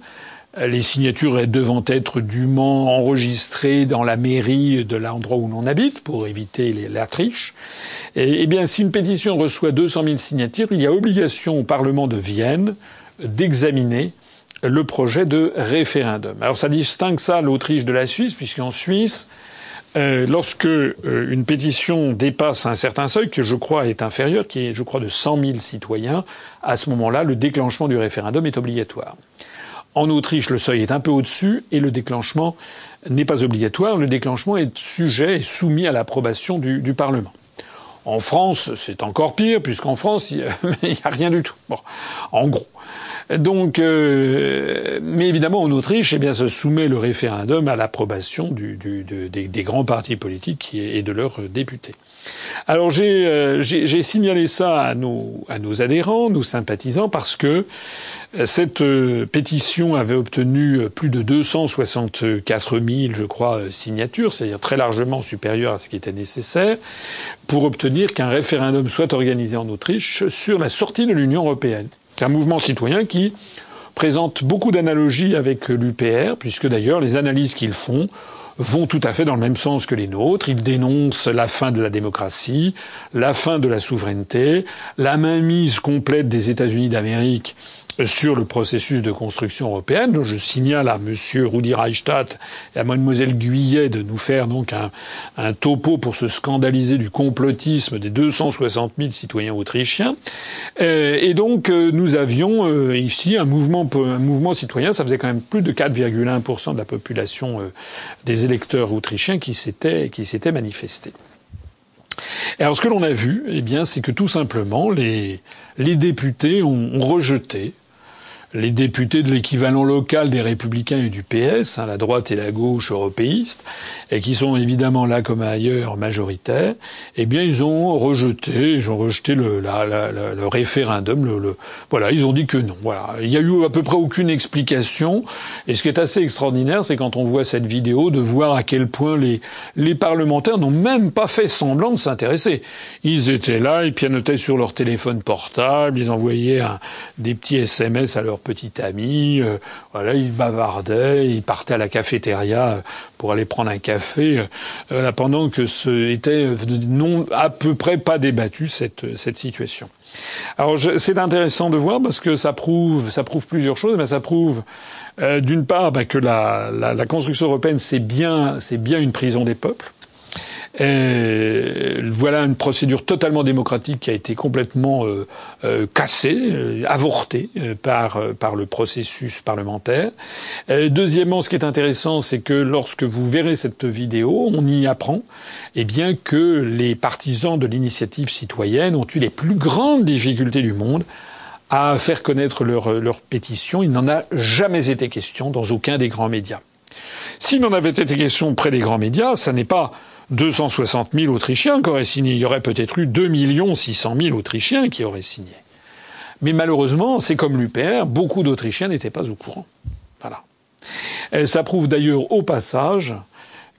les signatures devant être dûment enregistrées dans la mairie de l'endroit où l'on habite pour éviter la triche. Et, eh bien, si une pétition reçoit 200 000 signatures, il y a obligation au Parlement de Vienne d'examiner le projet de référendum. Alors ça distingue ça l'Autriche de la Suisse, puisqu'en Suisse, euh, lorsque euh, une pétition dépasse un certain seuil, que je crois est inférieur, qui est, je crois, de 100 000 citoyens, à ce moment-là, le déclenchement du référendum est obligatoire. En Autriche, le seuil est un peu au-dessus et le déclenchement n'est pas obligatoire. Le déclenchement est sujet et soumis à l'approbation du, Parlement. En France, c'est encore pire, puisqu'en France, il n'y a, rien du tout. En gros. Donc, euh, mais évidemment, en Autriche, eh bien, se soumet le référendum à l'approbation des, grands partis politiques et de leurs députés. Alors euh, j'ai signalé ça à nos, adhérents, nos sympathisants, parce que euh, cette euh, pétition avait obtenu plus de 264 000, je crois, signatures, c'est-à-dire très largement supérieur à ce qui était nécessaire, pour obtenir qu'un référendum soit organisé en Autriche sur la sortie de l'Union européenne. C'est un mouvement citoyen qui présente beaucoup d'analogies avec l'UPR, puisque d'ailleurs les analyses qu'ils font vont tout à fait dans le même sens que les nôtres. Ils dénoncent la fin de la démocratie, la fin de la souveraineté, la mainmise complète des États-Unis d'Amérique sur le processus de construction européenne. Je signale à Monsieur Rudi Reichstadt et à Mademoiselle Guyet de nous faire donc un, un, topo pour se scandaliser du complotisme des 260 000 citoyens autrichiens. Euh, et donc euh, nous avions euh, ici un mouvement, un mouvement citoyen. Ça faisait quand même plus de 4,1% de la population des électeurs autrichiens qui s'étaient qui s'étaient manifestés. alors ce que l'on a vu, eh bien, c'est que tout simplement les, les députés ont rejeté les députés de l'équivalent local des Républicains et du PS, hein, la droite et la gauche européistes, et qui sont évidemment là comme ailleurs majoritaires, eh bien ils ont rejeté, ils ont rejeté le, le référendum. Le, voilà, ils ont dit que non. Voilà, il y a eu à peu près aucune explication. Et ce qui est assez extraordinaire, c'est quand on voit cette vidéo de voir à quel point les les parlementaires n'ont même pas fait semblant de s'intéresser. Ils étaient là, ils pianotaient sur leur téléphone portable, ils envoyaient des petits SMS à leurs petit ami. Euh, voilà, ils bavardaient, ils partaient à la cafétéria pour aller prendre un café, euh, pendant que ce était non à peu près pas débattu cette cette situation. Alors c'est intéressant de voir parce que ça prouve ça prouve plusieurs choses. Mais ça prouve d'une part bah, que la, la, la construction européenne c'est bien c'est bien une prison des peuples et voilà une procédure totalement démocratique qui a été complètement euh, euh, cassée, euh, avortée par, par le processus parlementaire. deuxièmement, ce qui est intéressant, c'est que lorsque vous verrez cette vidéo, on y apprend eh bien, que les partisans de l'initiative citoyenne ont eu les plus grandes difficultés du monde à faire connaître leur, leur pétition. Il n'en a jamais été question dans aucun des grands médias. S'il n'en avait été question près des grands médias, ça n'est pas 260 000 Autrichiens qui auraient signé. Il y aurait peut-être eu 2 600 000 Autrichiens qui auraient signé. Mais malheureusement, c'est comme l'UPR, beaucoup d'Autrichiens n'étaient pas au courant. Voilà. Et ça prouve d'ailleurs au passage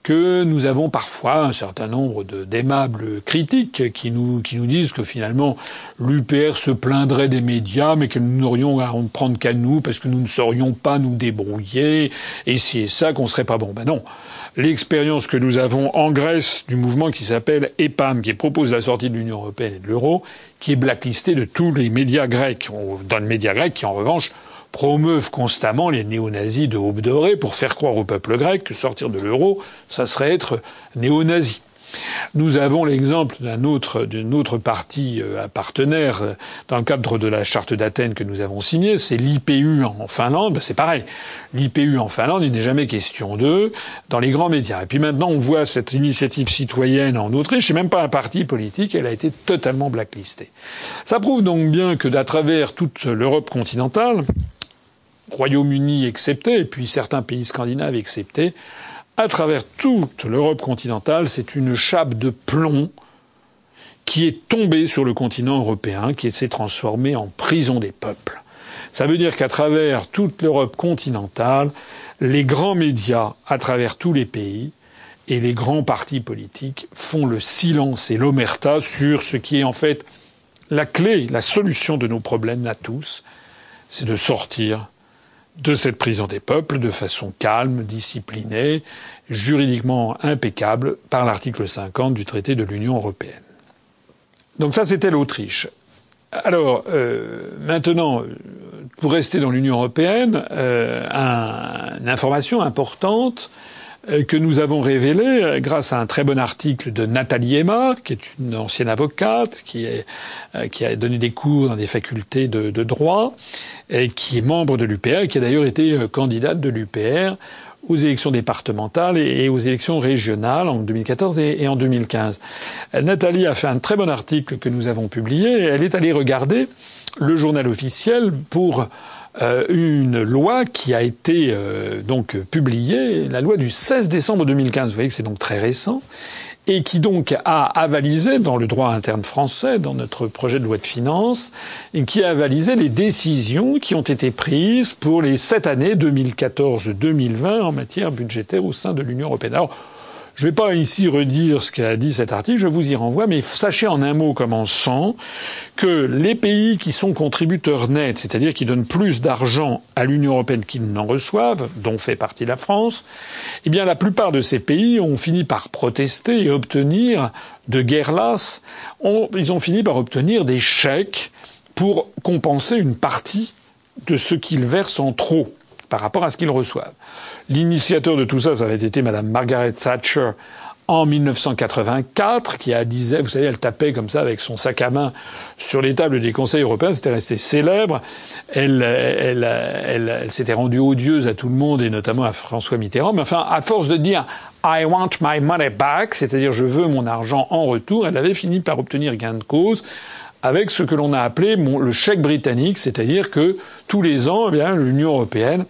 que nous avons parfois un certain nombre d'aimables critiques qui nous, qui nous disent que finalement l'UPR se plaindrait des médias, mais que nous n'aurions à en prendre qu'à nous parce que nous ne saurions pas nous débrouiller, et c'est ça qu'on serait pas bon. Ben non l'expérience que nous avons en Grèce du mouvement qui s'appelle EPAM, qui propose la sortie de l'Union européenne et de l'euro, qui est blacklisté de tous les médias grecs, dans les médias grecs qui en revanche promeuvent constamment les néo-nazis de Aube dorée pour faire croire au peuple grec que sortir de l'euro, ça serait être néo-nazi. Nous avons l'exemple d'un autre, d'une autre partie euh, partenaire euh, dans le cadre de la charte d'Athènes que nous avons signée, c'est l'IPU en Finlande. C'est pareil. L'IPU en Finlande, il n'est jamais question d'eux dans les grands médias. Et puis maintenant, on voit cette initiative citoyenne en Autriche. C'est même pas un parti politique. Elle a été totalement blacklistée. Ça prouve donc bien que d'à travers toute l'Europe continentale, Royaume-Uni excepté, puis certains pays scandinaves exceptés, à travers toute l'Europe continentale, c'est une chape de plomb qui est tombée sur le continent européen, qui s'est transformée en prison des peuples. Ça veut dire qu'à travers toute l'Europe continentale, les grands médias, à travers tous les pays, et les grands partis politiques font le silence et l'omerta sur ce qui est en fait la clé, la solution de nos problèmes à tous, c'est de sortir de cette prison des peuples de façon calme, disciplinée, juridiquement impeccable par l'article 50 du traité de l'Union européenne. Donc ça, c'était l'Autriche. Alors, euh, maintenant, pour rester dans l'Union européenne, euh, une information importante que nous avons révélé euh, grâce à un très bon article de Nathalie Emma, qui est une ancienne avocate, qui, est, euh, qui a donné des cours dans des facultés de, de droit, et qui est membre de l'UPR, et qui a d'ailleurs été candidate de l'UPR aux élections départementales et aux élections régionales en 2014 et en 2015. Nathalie a fait un très bon article que nous avons publié. Elle est allée regarder le journal officiel pour euh, une loi qui a été euh, donc publiée, la loi du 16 décembre 2015. Vous voyez que c'est donc très récent et qui donc a avalisé dans le droit interne français, dans notre projet de loi de finances, et qui a avalisé les décisions qui ont été prises pour les sept années 2014-2020 en matière budgétaire au sein de l'Union européenne. Je ne vais pas ici redire ce qu'a dit cet article, je vous y renvoie, mais sachez en un mot commençant que les pays qui sont contributeurs nets, c'est-à-dire qui donnent plus d'argent à l'Union européenne qu'ils n'en reçoivent, dont fait partie la France, eh bien la plupart de ces pays ont fini par protester et obtenir de guerre lasse, ils ont fini par obtenir des chèques pour compenser une partie de ce qu'ils versent en trop par rapport à ce qu'ils reçoivent. L'initiateur de tout ça, ça avait été Madame Margaret Thatcher en 1984, qui a disait, vous savez, elle tapait comme ça avec son sac à main sur les tables des conseils européens, c'était resté célèbre. Elle, elle, elle, elle s'était rendue odieuse à tout le monde et notamment à François Mitterrand. Mais enfin, à force de dire I want my money back, c'est-à-dire je veux mon argent en retour, elle avait fini par obtenir gain de cause avec ce que l'on a appelé le chèque britannique, c'est-à-dire que tous les ans, eh l'Union européenne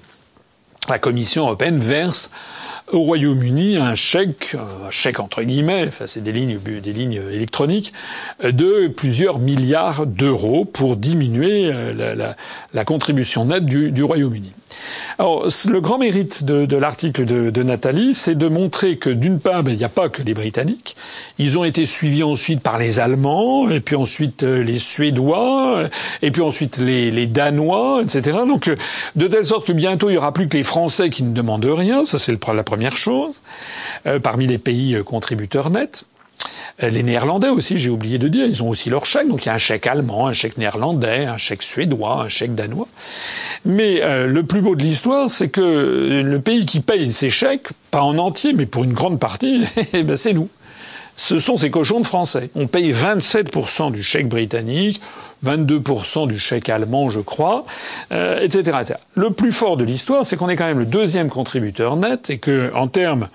la Commission européenne verse au Royaume-Uni un chèque, un chèque entre guillemets, enfin c'est des lignes, des lignes électroniques, de plusieurs milliards d'euros pour diminuer euh, la, contribution nette du, du Royaume-Uni. Alors, le grand mérite de, l'article de, Nathalie, c'est de montrer que d'une part, ben, il n'y a pas que les Britanniques. Ils ont été suivis ensuite par les Allemands, et puis ensuite euh, les Suédois, et puis ensuite les, Danois, etc. Donc, euh, de telle sorte que bientôt il n'y aura plus que les Français qui ne demandent rien. Ça, c'est la première chose. Euh, parmi les pays contributeurs nets. Euh, les Néerlandais aussi, j'ai oublié de dire, ils ont aussi leur chèque. Donc il y a un chèque allemand, un chèque néerlandais, un chèque suédois, un chèque danois. Mais euh, le plus beau de l'histoire, c'est que le pays qui paye ces chèques, pas en entier, mais pour une grande partie, eh ben c'est nous. Ce sont ces cochons de français. On paye 27% du chèque britannique, 22% du chèque allemand, je crois, euh, etc., etc. Le plus fort de l'histoire, c'est qu'on est quand même le deuxième contributeur net et que, en termes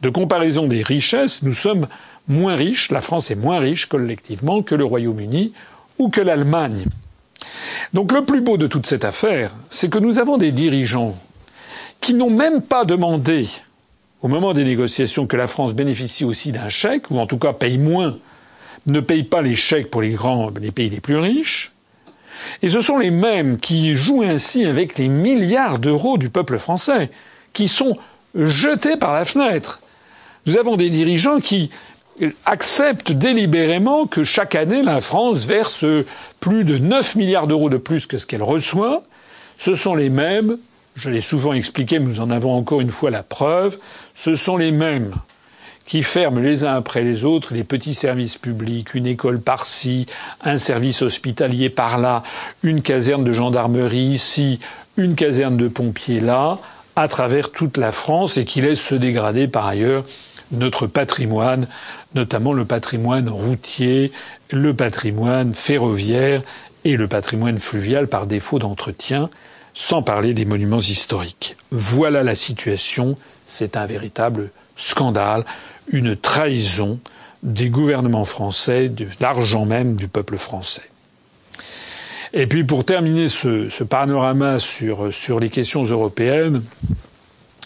de comparaison des richesses, nous sommes moins riche, la France est moins riche collectivement que le Royaume-Uni ou que l'Allemagne. Donc le plus beau de toute cette affaire, c'est que nous avons des dirigeants qui n'ont même pas demandé, au moment des négociations, que la France bénéficie aussi d'un chèque, ou en tout cas paye moins, ne paye pas les chèques pour les grands, les pays les plus riches. Et ce sont les mêmes qui jouent ainsi avec les milliards d'euros du peuple français, qui sont jetés par la fenêtre. Nous avons des dirigeants qui accepte délibérément que chaque année la France verse plus de 9 milliards d'euros de plus que ce qu'elle reçoit. Ce sont les mêmes, je l'ai souvent expliqué, mais nous en avons encore une fois la preuve, ce sont les mêmes qui ferment les uns après les autres les petits services publics, une école par-ci, un service hospitalier par-là, une caserne de gendarmerie ici, une caserne de pompiers là, à travers toute la France et qui laissent se dégrader par ailleurs notre patrimoine notamment le patrimoine routier, le patrimoine ferroviaire et le patrimoine fluvial par défaut d'entretien, sans parler des monuments historiques. Voilà la situation, c'est un véritable scandale, une trahison des gouvernements français, de l'argent même du peuple français. Et puis pour terminer ce, panorama sur, sur les questions européennes,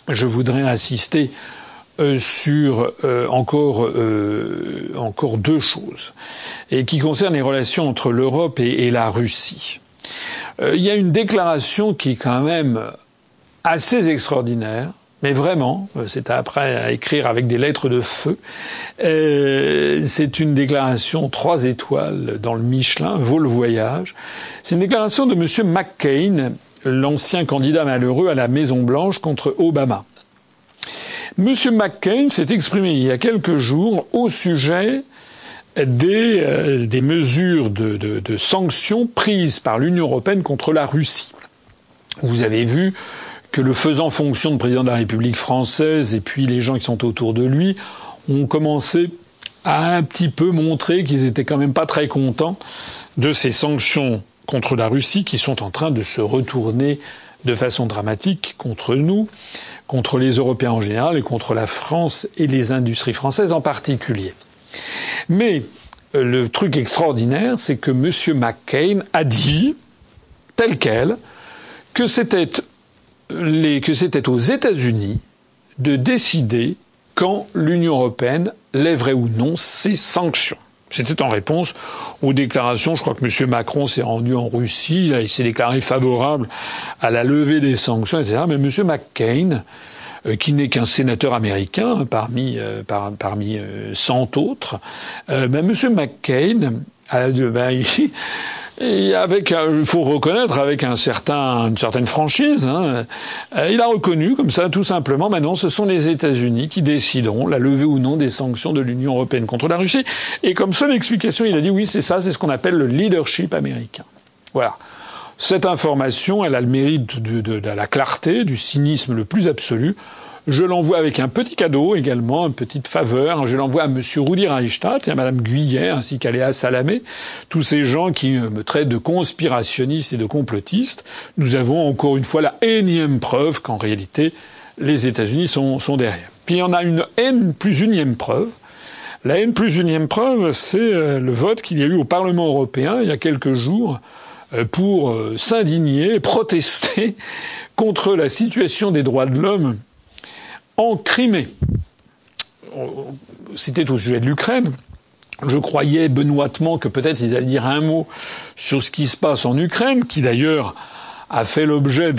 je voudrais insister euh, sur euh, encore euh, encore deux choses et qui concernent les relations entre l'Europe et, la Russie. Il y a une déclaration qui est quand même assez extraordinaire. Mais vraiment, c'est après à écrire avec des lettres de feu. c'est une déclaration trois étoiles dans le Michelin, vaut le voyage. C'est une déclaration de M. McCain, l'ancien candidat malheureux à la Maison Blanche contre Obama. M. McCain s'est exprimé il y a quelques jours au sujet des, euh, mesures de, de, de, sanctions prises par l'Union européenne contre la Russie. Vous avez vu que le faisant fonction de président de la République française et puis les gens qui sont autour de lui ont commencé à un petit peu montrer qu'ils étaient quand même pas très contents de ces sanctions contre la Russie qui sont en train de se retourner de façon dramatique contre nous contre les Européens en général et contre la France et les industries françaises en particulier. Mais euh, le truc extraordinaire, c'est que M. McCain a dit, tel quel, que c'était, les, que c'était aux États-Unis de décider quand l'Union européenne lèverait ou non ses sanctions. C'était en réponse aux déclarations. Je crois que M. Macron s'est rendu en Russie. Là, il s'est déclaré favorable à la levée des sanctions, etc. Mais M. McCain, euh, qui n'est qu'un sénateur américain parmi, euh, parmi euh, cent autres, ben, M. McCain a, ben, Et avec, il faut reconnaître, avec un certain, une certaine franchise, hein, il a reconnu comme ça, tout simplement, maintenant, ce sont les États-Unis qui décideront la levée ou non des sanctions de l'Union européenne contre la Russie. Et comme seule explication, il a dit oui, c'est ça, c'est ce qu'on appelle le leadership américain. Voilà. Cette information, elle a le mérite de, de, de la clarté, du cynisme le plus absolu. Je l'envoie avec un petit cadeau également, une petite faveur. Je l'envoie à M. Rudi Reichstadt et à Mme Guyet ainsi qu'à Léa Salamé, tous ces gens qui me traitent de conspirationniste et de complotiste. Nous avons encore une fois la énième preuve qu'en réalité, les États-Unis sont, sont derrière. Puis il y en a une N plus unième preuve. La N plus unième preuve, c'est euh, le vote qu'il y a eu au Parlement européen il y a quelques jours euh, pour euh, s'indigner, protester contre la situation des droits de l'homme en Crimée. C'était au sujet de l'Ukraine. Je croyais benoîtement que peut-être ils allaient dire un mot sur ce qui se passe en Ukraine, qui d'ailleurs a fait l'objet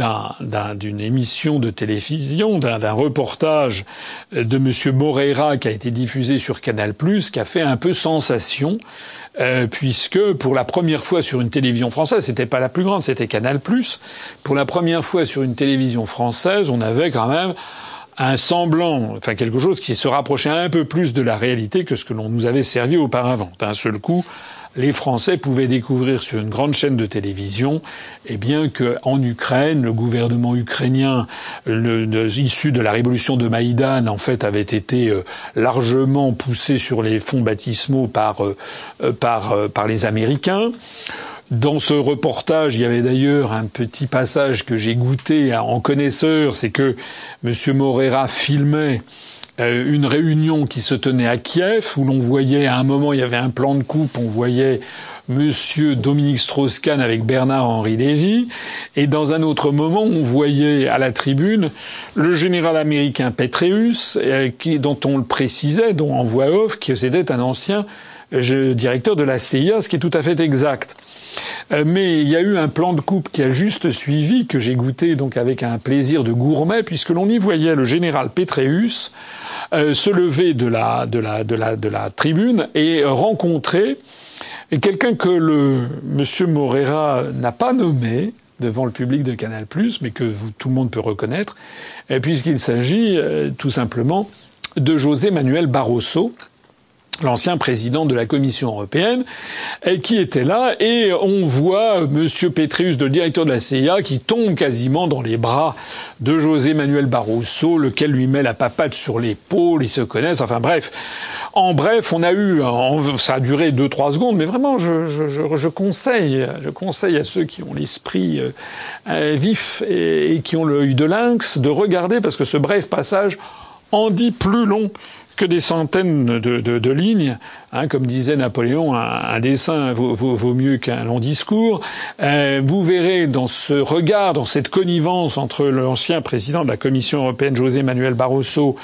d'une émission de télévision, d'un reportage de M. Moreira qui a été diffusé sur Canal+, qui a fait un peu sensation, euh, puisque pour la première fois sur une télévision française, c'était pas la plus grande, c'était Canal+, pour la première fois sur une télévision française, on avait quand même un semblant, enfin quelque chose qui se rapprochait un peu plus de la réalité que ce que l'on nous avait servi auparavant. D'un seul coup, les Français pouvaient découvrir sur une grande chaîne de télévision, eh bien qu'en Ukraine, le gouvernement ukrainien, issu de la révolution de Maïdan, en fait, avait été euh, largement poussé sur les fonds baptismaux par euh, euh, par par les Américains. Dans ce reportage, il y avait d'ailleurs un petit passage que j'ai goûté en connaisseur, c'est que M. Morera filmait euh, une réunion qui se tenait à Kiev, où l'on voyait, à un moment, il y avait un plan de coupe, on voyait Monsieur Dominique Strauss-Kahn avec Bernard-Henri Lévy, et dans un autre moment, on voyait à la tribune le général américain Petraeus, euh, dont on le précisait, dont en voix off, qui c'était un ancien euh, directeur de la CIA, ce qui est tout à fait exact. Mais il y a eu un plan de coupe qui a juste suivi, que j'ai goûté donc avec un plaisir de gourmet, puisque l'on y voyait le général Petraeus euh, se lever de la, tribune et rencontrer quelqu'un que le monsieur Morera n'a pas nommé devant le public de Canal+, mais que tout le monde peut reconnaître, puisqu'il s'agit euh, tout simplement de José Manuel Barroso, l'ancien président de la Commission européenne, qui était là, et on voit Monsieur Petrius, le directeur de la CIA, qui tombe quasiment dans les bras de José Manuel Barroso, lequel lui met la papate sur l'épaule, ils se connaissent, enfin bref. En bref, on a eu, ça a duré deux trois secondes, mais vraiment, je, je, conseille, je conseille à ceux qui ont l'esprit euh, euh, vif et qui ont l'œil de lynx de regarder parce que ce bref passage en dit plus long que des centaines de, de, de lignes. Hein, comme disait Napoléon, un, dessin vaut, vaut, vaut mieux qu'un long discours. Euh, vous verrez dans ce regard, dans cette connivence entre l'ancien président de la Commission européenne, José Manuel Barroso,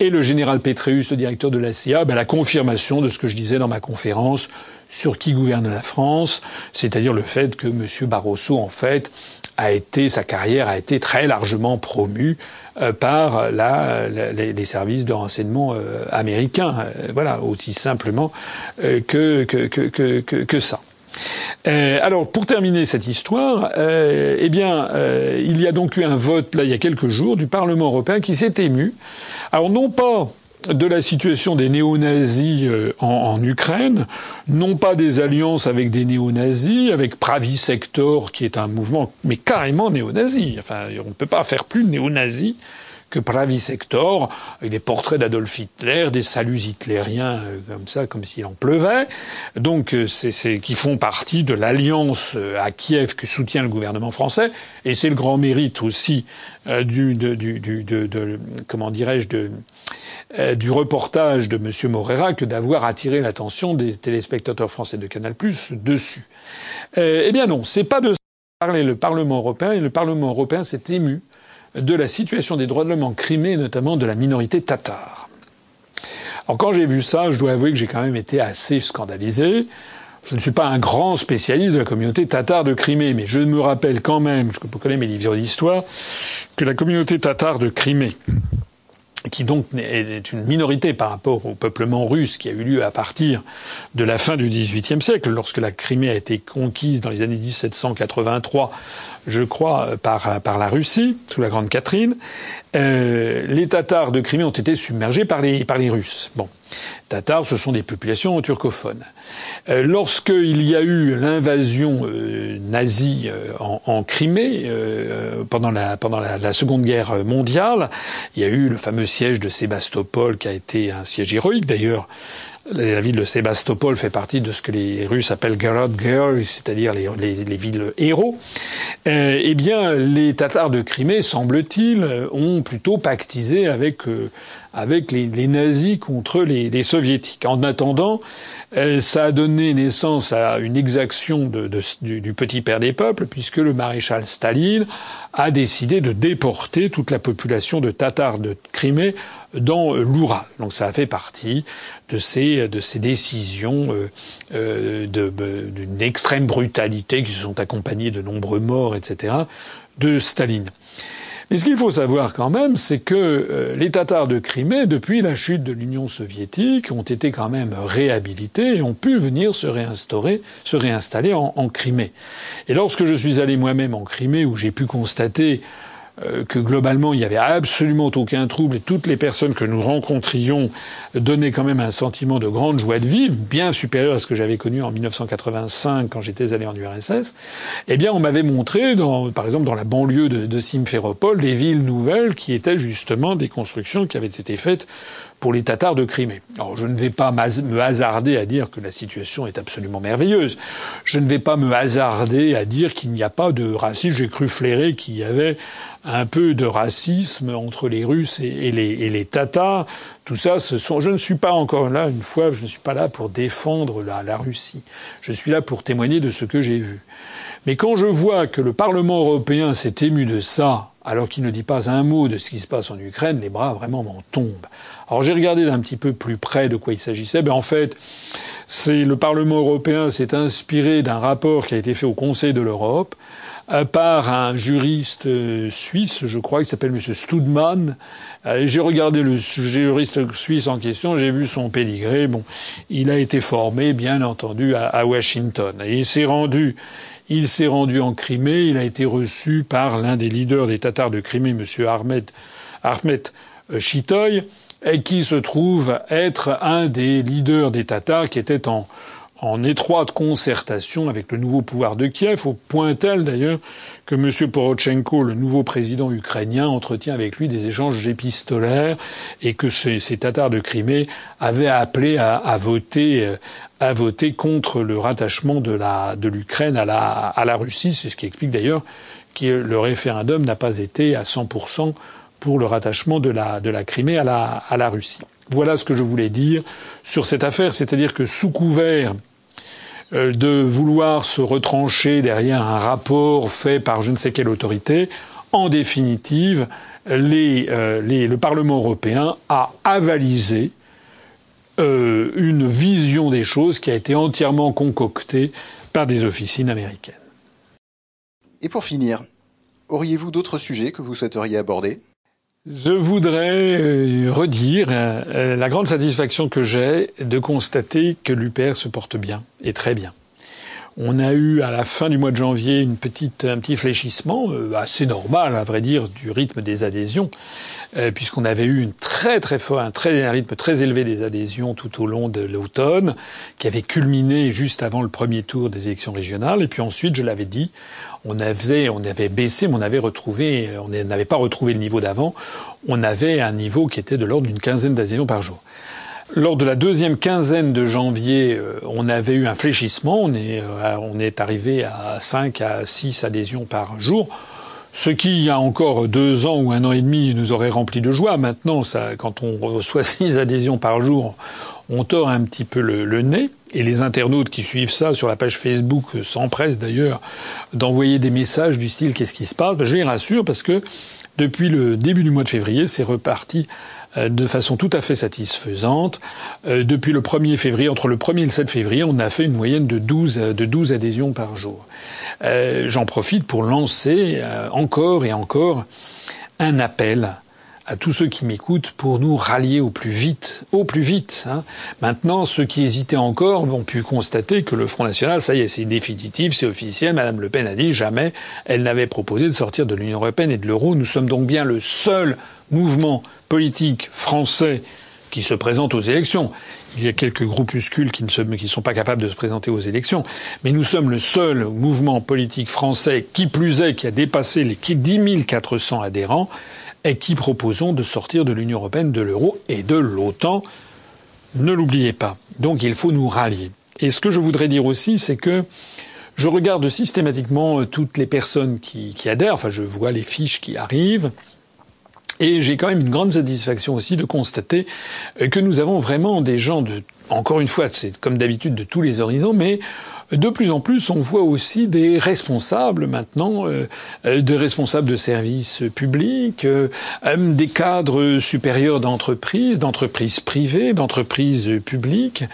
et le général Petraeus, le directeur de la CIA, ben, la confirmation de ce que je disais dans ma conférence sur qui gouverne la France, c'est-à-dire le fait que M. Barroso, en fait, a été, sa carrière a été très largement promue euh, par la, les, services de renseignement euh, américains. Euh, voilà, aussi simplement que, que, que, que, ça. alors, pour terminer cette histoire, eh bien, il y a donc eu un vote là il y a quelques jours du Parlement européen qui s'est ému. Alors non pas de la situation des néo-nazis euh, en, Ukraine, non pas des alliances avec des néo-nazis, avec Pravi Sector, qui est un mouvement, mais carrément néo-nazi. Enfin, on ne peut pas faire plus néo-nazi que Pravi Sector, avec des portraits d'Adolf Hitler, des saluts hitlériens euh, comme ça, comme s'il en pleuvait. Donc, euh, c'est qui font partie de l'alliance à Kiev que soutient le gouvernement français, et c'est le grand mérite aussi du, comment dirais-je, euh, du reportage de M. Morera que d'avoir attiré l'attention des téléspectateurs français de Canal+ dessus. Euh, eh bien non, c'est pas de ça parler le Parlement européen et le Parlement européen s'est ému de la situation des droits de l'homme en Crimée, notamment de la minorité tatare. Alors quand j'ai vu ça, je dois avouer que j'ai quand même été assez scandalisé. Je ne suis pas un grand spécialiste de la communauté tatare de Crimée, mais je me rappelle quand même, je connais mes livres d'histoire, que la communauté tatare de Crimée, qui donc est une minorité par rapport au peuplement russe qui a eu lieu à partir de la fin du XVIIIe siècle, lorsque la Crimée a été conquise dans les années 1783, je crois, par, par la Russie, sous la Grande Catherine. Euh, les Tatars de Crimée ont été submergés par les, par les Russes. Bon. Tatars, ce sont des populations turcophones. Euh, Lorsqu'il y a eu l'invasion euh, nazie euh, en, Crimée pendant, la, Seconde Guerre mondiale, il y a eu le fameux siège de Sébastopol qui a été un siège héroïque d'ailleurs. La ville de Sébastopol fait partie de ce que les Russes appellent Garod Girls, c'est-à-dire les, les, les, villes héros. Eh bien, les Tatars de Crimée, semble-t-il, ont plutôt pactisé avec avec les, nazis contre les, soviétiques. En attendant, euh, ça a donné naissance à une exaction du, petit père des peuples, puisque le maréchal Staline a décidé de déporter toute la population de Tatars de Crimée dans l'Oural. Donc ça a fait partie de ces, de ces décisions euh, euh d'une extrême brutalité qui se sont accompagnées de nombreux morts, etc., de Staline. Mais ce qu'il faut savoir quand même, c'est que euh, les Tatars de Crimée, depuis la chute de l'Union soviétique, ont été quand même réhabilités et ont pu venir se réinstaurer, se réinstaller en, en Crimée. Et lorsque je suis allé moi-même en Crimée, où j'ai pu constater que globalement il n'y avait absolument aucun trouble et toutes les personnes que nous rencontrions donnaient quand même un sentiment de grande joie de vivre, bien supérieur à ce que j'avais connu en 1985 quand j'étais allé en URSS, eh bien on m'avait montré, dans, par exemple dans la banlieue de, de Simferopol, des villes nouvelles qui étaient justement des constructions qui avaient été faites pour les Tatars de Crimée. Alors je ne vais pas me hasarder à dire que la situation est absolument merveilleuse. Je ne vais pas me hasarder à dire qu'il n'y a pas de racisme. J'ai cru flairer qu'il y avait un peu de racisme entre les Russes et, les, Tatars. Tout ça, ce sont. Je ne suis pas encore là. Une fois, je ne suis pas là pour défendre la, la Russie. Je suis là pour témoigner de ce que j'ai vu. Mais quand je vois que le Parlement européen s'est ému de ça, alors qu'il ne dit pas un mot de ce qui se passe en Ukraine, les bras vraiment m'en tombent. Alors j'ai regardé d'un petit peu plus près de quoi il s'agissait. Ben en fait, c'est le Parlement européen s'est inspiré d'un rapport qui a été fait au Conseil de l'Europe par un juriste euh, suisse, je crois, qui s'appelle M. Studman. Euh, j'ai regardé le juriste suisse en question, j'ai vu son pédigré. Bon, il a été formé, bien entendu, à, Washington. Et il s'est rendu, il s'est rendu en Crimée. Il a été reçu par l'un des leaders des Tatars de Crimée, M. Ahmed, Ahmed Chitoy, qui se trouve être un des leaders des Tatars qui était en, en étroite concertation avec le nouveau pouvoir de Kiev, au point tel d'ailleurs que M. Porochenko, le nouveau président ukrainien, entretient avec lui des échanges épistolaires et que ces, Tatars de Crimée avaient appelé à, voter euh, à voter contre le rattachement de de l'Ukraine à la à la Russie. C'est ce qui explique d'ailleurs que le référendum n'a pas été à 100% pour le rattachement de la de la Crimée à la à la Russie. Voilà ce que je voulais dire sur cette affaire, c'est-à-dire que sous couvert de vouloir se retrancher derrière un rapport fait par je ne sais quelle autorité. En définitive, euh, le Parlement européen a avalisé euh, une vision des choses qui a été entièrement concoctée par des officines américaines. Et pour finir, auriez-vous d'autres sujets que vous souhaiteriez aborder? Je voudrais redire la grande satisfaction que j'ai de constater que l'UPR se porte bien et très bien. On a eu à la fin du mois de janvier une petite, un petit fléchissement euh, assez normal, à vrai dire, du rythme des adhésions, euh, puisqu'on avait eu une très très fort, un, très, un rythme très élevé des adhésions tout au long de l'automne, qui avait culminé juste avant le premier tour des élections régionales. Et puis ensuite, je l'avais dit, on avait, on avait baissé, mais on avait retrouvé, on n'avait pas retrouvé le niveau d'avant. On avait un niveau qui était de l'ordre d'une quinzaine d'adhésions par jour. Lors de la deuxième quinzaine de janvier, euh, on avait eu un fléchissement. On est, euh, on est arrivé à 5 à 6 adhésions par jour. Ce qui, il y a encore deux ans ou un an et demi, nous aurait rempli de joie. Maintenant, ça, quand on reçoit six adhésions par jour, on tord un petit peu le, nez. Et les internautes qui suivent ça sur la page Facebook s'empressent d'ailleurs d'envoyer des messages du style qu'est-ce qui se passe? Ben, je les rassure parce que depuis le début du mois de février, c'est reparti de façon tout à fait satisfaisante. Euh, depuis le 1er février, entre le 1er et le 7 février, on a fait une moyenne de 12, de 12 adhésions par jour. Euh, j'en profite pour lancer encore et encore un appel à tous ceux qui m'écoutent pour nous rallier au plus vite, au plus vite. Hein. Maintenant, ceux qui hésitaient encore vont pu constater que le Front National, ça y est, c'est définitif, c'est officiel. Madame Le Pen a dit jamais elle n'avait proposé de sortir de l'Union européenne et de l'euro. Nous sommes donc bien le seul mouvement politique français qui se présente aux élections. Il y a quelques groupuscules qui ne sont pas capables de se présenter aux élections. Mais nous sommes le seul mouvement politique français, qui plus est, qui a dépassé les 10 400 adhérents, et qui proposons de sortir de l'Union européenne, de l'euro et de l'OTAN. Ne l'oubliez pas. Donc il faut nous rallier. Et ce que je voudrais dire aussi, c'est que je regarde systématiquement toutes les personnes qui, adhèrent, enfin je vois les fiches qui arrivent, Et j'ai quand même une grande satisfaction aussi de constater que nous avons vraiment des gens de, encore une fois, c'est comme d'habitude de tous les horizons, mais de plus en plus, on voit aussi des responsables maintenant, euh, euh, des responsables de services publics, euh, des cadres supérieurs d'entreprises, d'entreprises privées, d'entreprises publiques,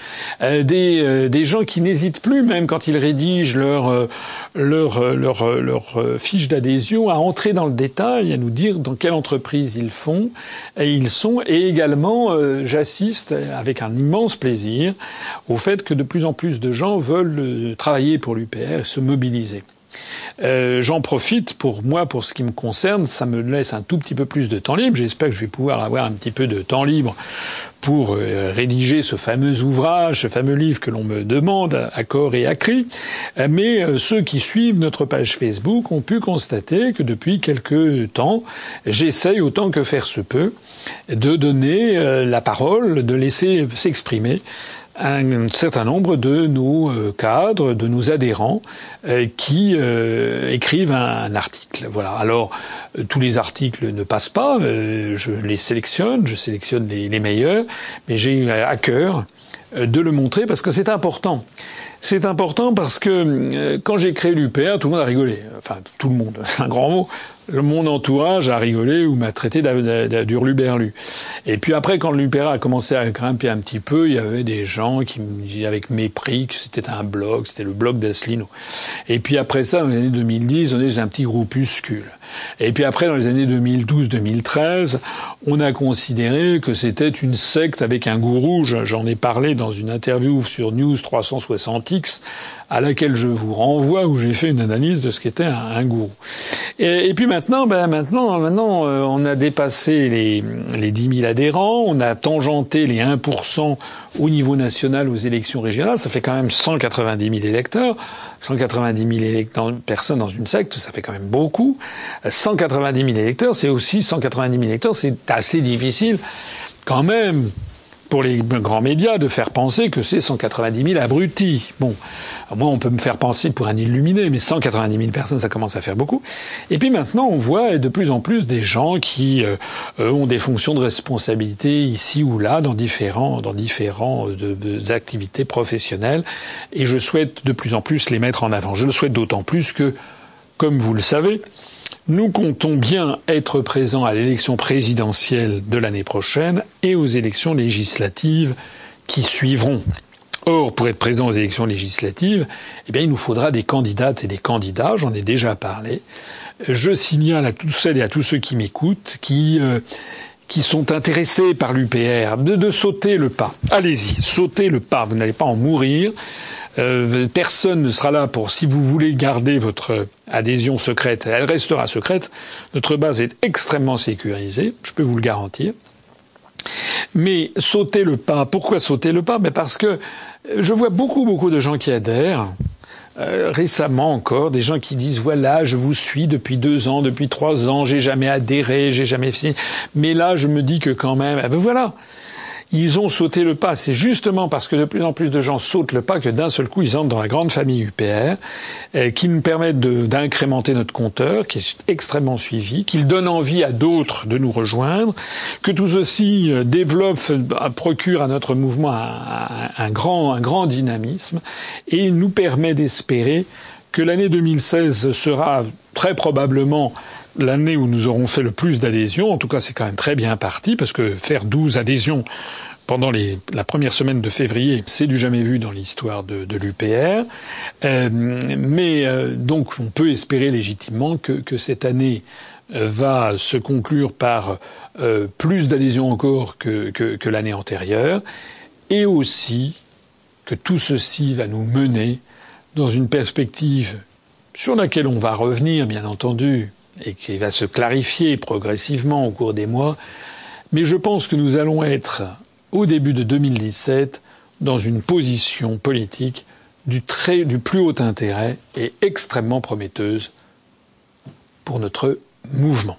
des, des gens qui n'hésitent plus, même quand ils rédigent leur leur, leur, leur fiche d'adhésion, à entrer dans le détail, à nous dire dans quelle entreprise ils font, et ils sont, et également j'assiste avec un immense plaisir au fait que de plus en plus de gens veulent travailler pour l'UPR et se mobiliser. Euh, J'en profite pour moi, pour ce qui me concerne, ça me laisse un tout petit peu plus de temps libre. J'espère que je vais pouvoir avoir un petit peu de temps libre pour euh, rédiger ce fameux ouvrage, ce fameux livre que l'on me demande à corps et à cri. Euh, mais ceux qui suivent notre page Facebook ont pu constater que depuis quelque temps, j'essaye autant que faire se peut de donner la parole, de laisser s'exprimer un certain nombre de nos euh, cadres, de nos adhérents euh, qui euh, écrivent un, article. Voilà. Alors tous les articles ne passent pas, je les sélectionne, je sélectionne les, les meilleurs, mais j'ai à cœur de le montrer parce que c'est important. C'est important parce que quand j'ai créé l'UPR, tout le monde a rigolé. Enfin, tout le monde, c'est un grand mot mon entourage a rigolé ou m'a traité d'hurluberlu. Et puis après, quand l'UPR a commencé à grimper un petit peu, il y avait des gens qui me disaient avec mépris que c'était un blog, c'était le blog d'Aslino. Et puis après ça, dans les années 2010, on est un petit groupuscule. Et puis après, dans les années 2012-2013, on a considéré que c'était une secte avec un gourou. J'en ai parlé dans une interview sur News 360X à laquelle je vous renvoie où j'ai fait une analyse de ce qu'était un, un, gourou. Et, et, puis maintenant, ben maintenant, maintenant, euh, on a dépassé les, les 10 000 adhérents, on a tangenté les 1% au niveau national aux élections régionales, ça fait quand même 190 000 électeurs. 190 000 électeurs, personnes dans une secte, ça fait quand même beaucoup. 190 000 électeurs, c'est aussi 190 000 électeurs, c'est assez difficile quand même pour les grands médias de faire penser que c'est 190 000 abrutis. Bon, moi on peut me faire penser pour un illuminé, mais 190 000 personnes, ça commence à faire beaucoup. Et puis maintenant, on voit de plus en plus des gens qui euh, ont des fonctions de responsabilité ici ou là dans différents dans différents euh, de, de, activités professionnelles. Et je souhaite de plus en plus les mettre en avant. Je le souhaite d'autant plus que, comme vous le savez, nous comptons bien être présents à l'élection présidentielle de l'année prochaine et aux élections législatives qui suivront. Or, pour être présent aux élections législatives, eh bien, il nous faudra des candidates et des candidats. J'en ai déjà parlé. Je signale à tous celles et à tous ceux qui m'écoutent, qui euh, qui sont intéressés par l'UPR, de, de sauter le pas. Allez-y, sautez le pas. Vous n'allez pas en mourir. Euh, personne ne sera là pour, si vous voulez garder votre adhésion secrète, elle restera secrète. Notre base est extrêmement sécurisée, je peux vous le garantir. Mais sauter le pas, pourquoi sauter le pas? Mais Parce que je vois beaucoup, beaucoup de gens qui adhèrent. Euh, récemment encore, des gens qui disent voilà, je vous suis depuis deux ans, depuis trois ans, j'ai jamais adhéré, j'ai jamais fait. Mais là, je me dis que quand même, eh ben voilà, ils ont sauté le pas. C'est justement parce que de plus en plus de gens sautent le pas que d'un seul coup, ils entrent dans la grande famille UPR, euh, qui nous permettent d'incrémenter notre compteur, qui est extrêmement suivi, qu'ils donnent envie à d'autres de nous rejoindre, que tout ceci euh, développe, euh, procure à notre mouvement un, un, grand, un grand dynamisme et nous permet d'espérer que l'année 2016 sera très probablement l'année où nous aurons fait le plus d'adhésions. En tout cas, c'est quand même très bien parti parce que faire 12 adhésions pendant la première semaine de février, c'est du jamais vu dans l'histoire de, l'UPR. Euh, mais euh, donc, on peut espérer légitimement que, cette année euh, va se conclure par plus d'adhésions encore que l'année antérieure, et aussi que tout ceci va nous mener dans une perspective sur laquelle on va revenir, bien entendu, et qui va se clarifier progressivement au cours des mois. Mais je pense que nous allons être, au début de 2017, dans une position politique du, très, du plus haut intérêt et extrêmement prometteuse pour notre mouvement.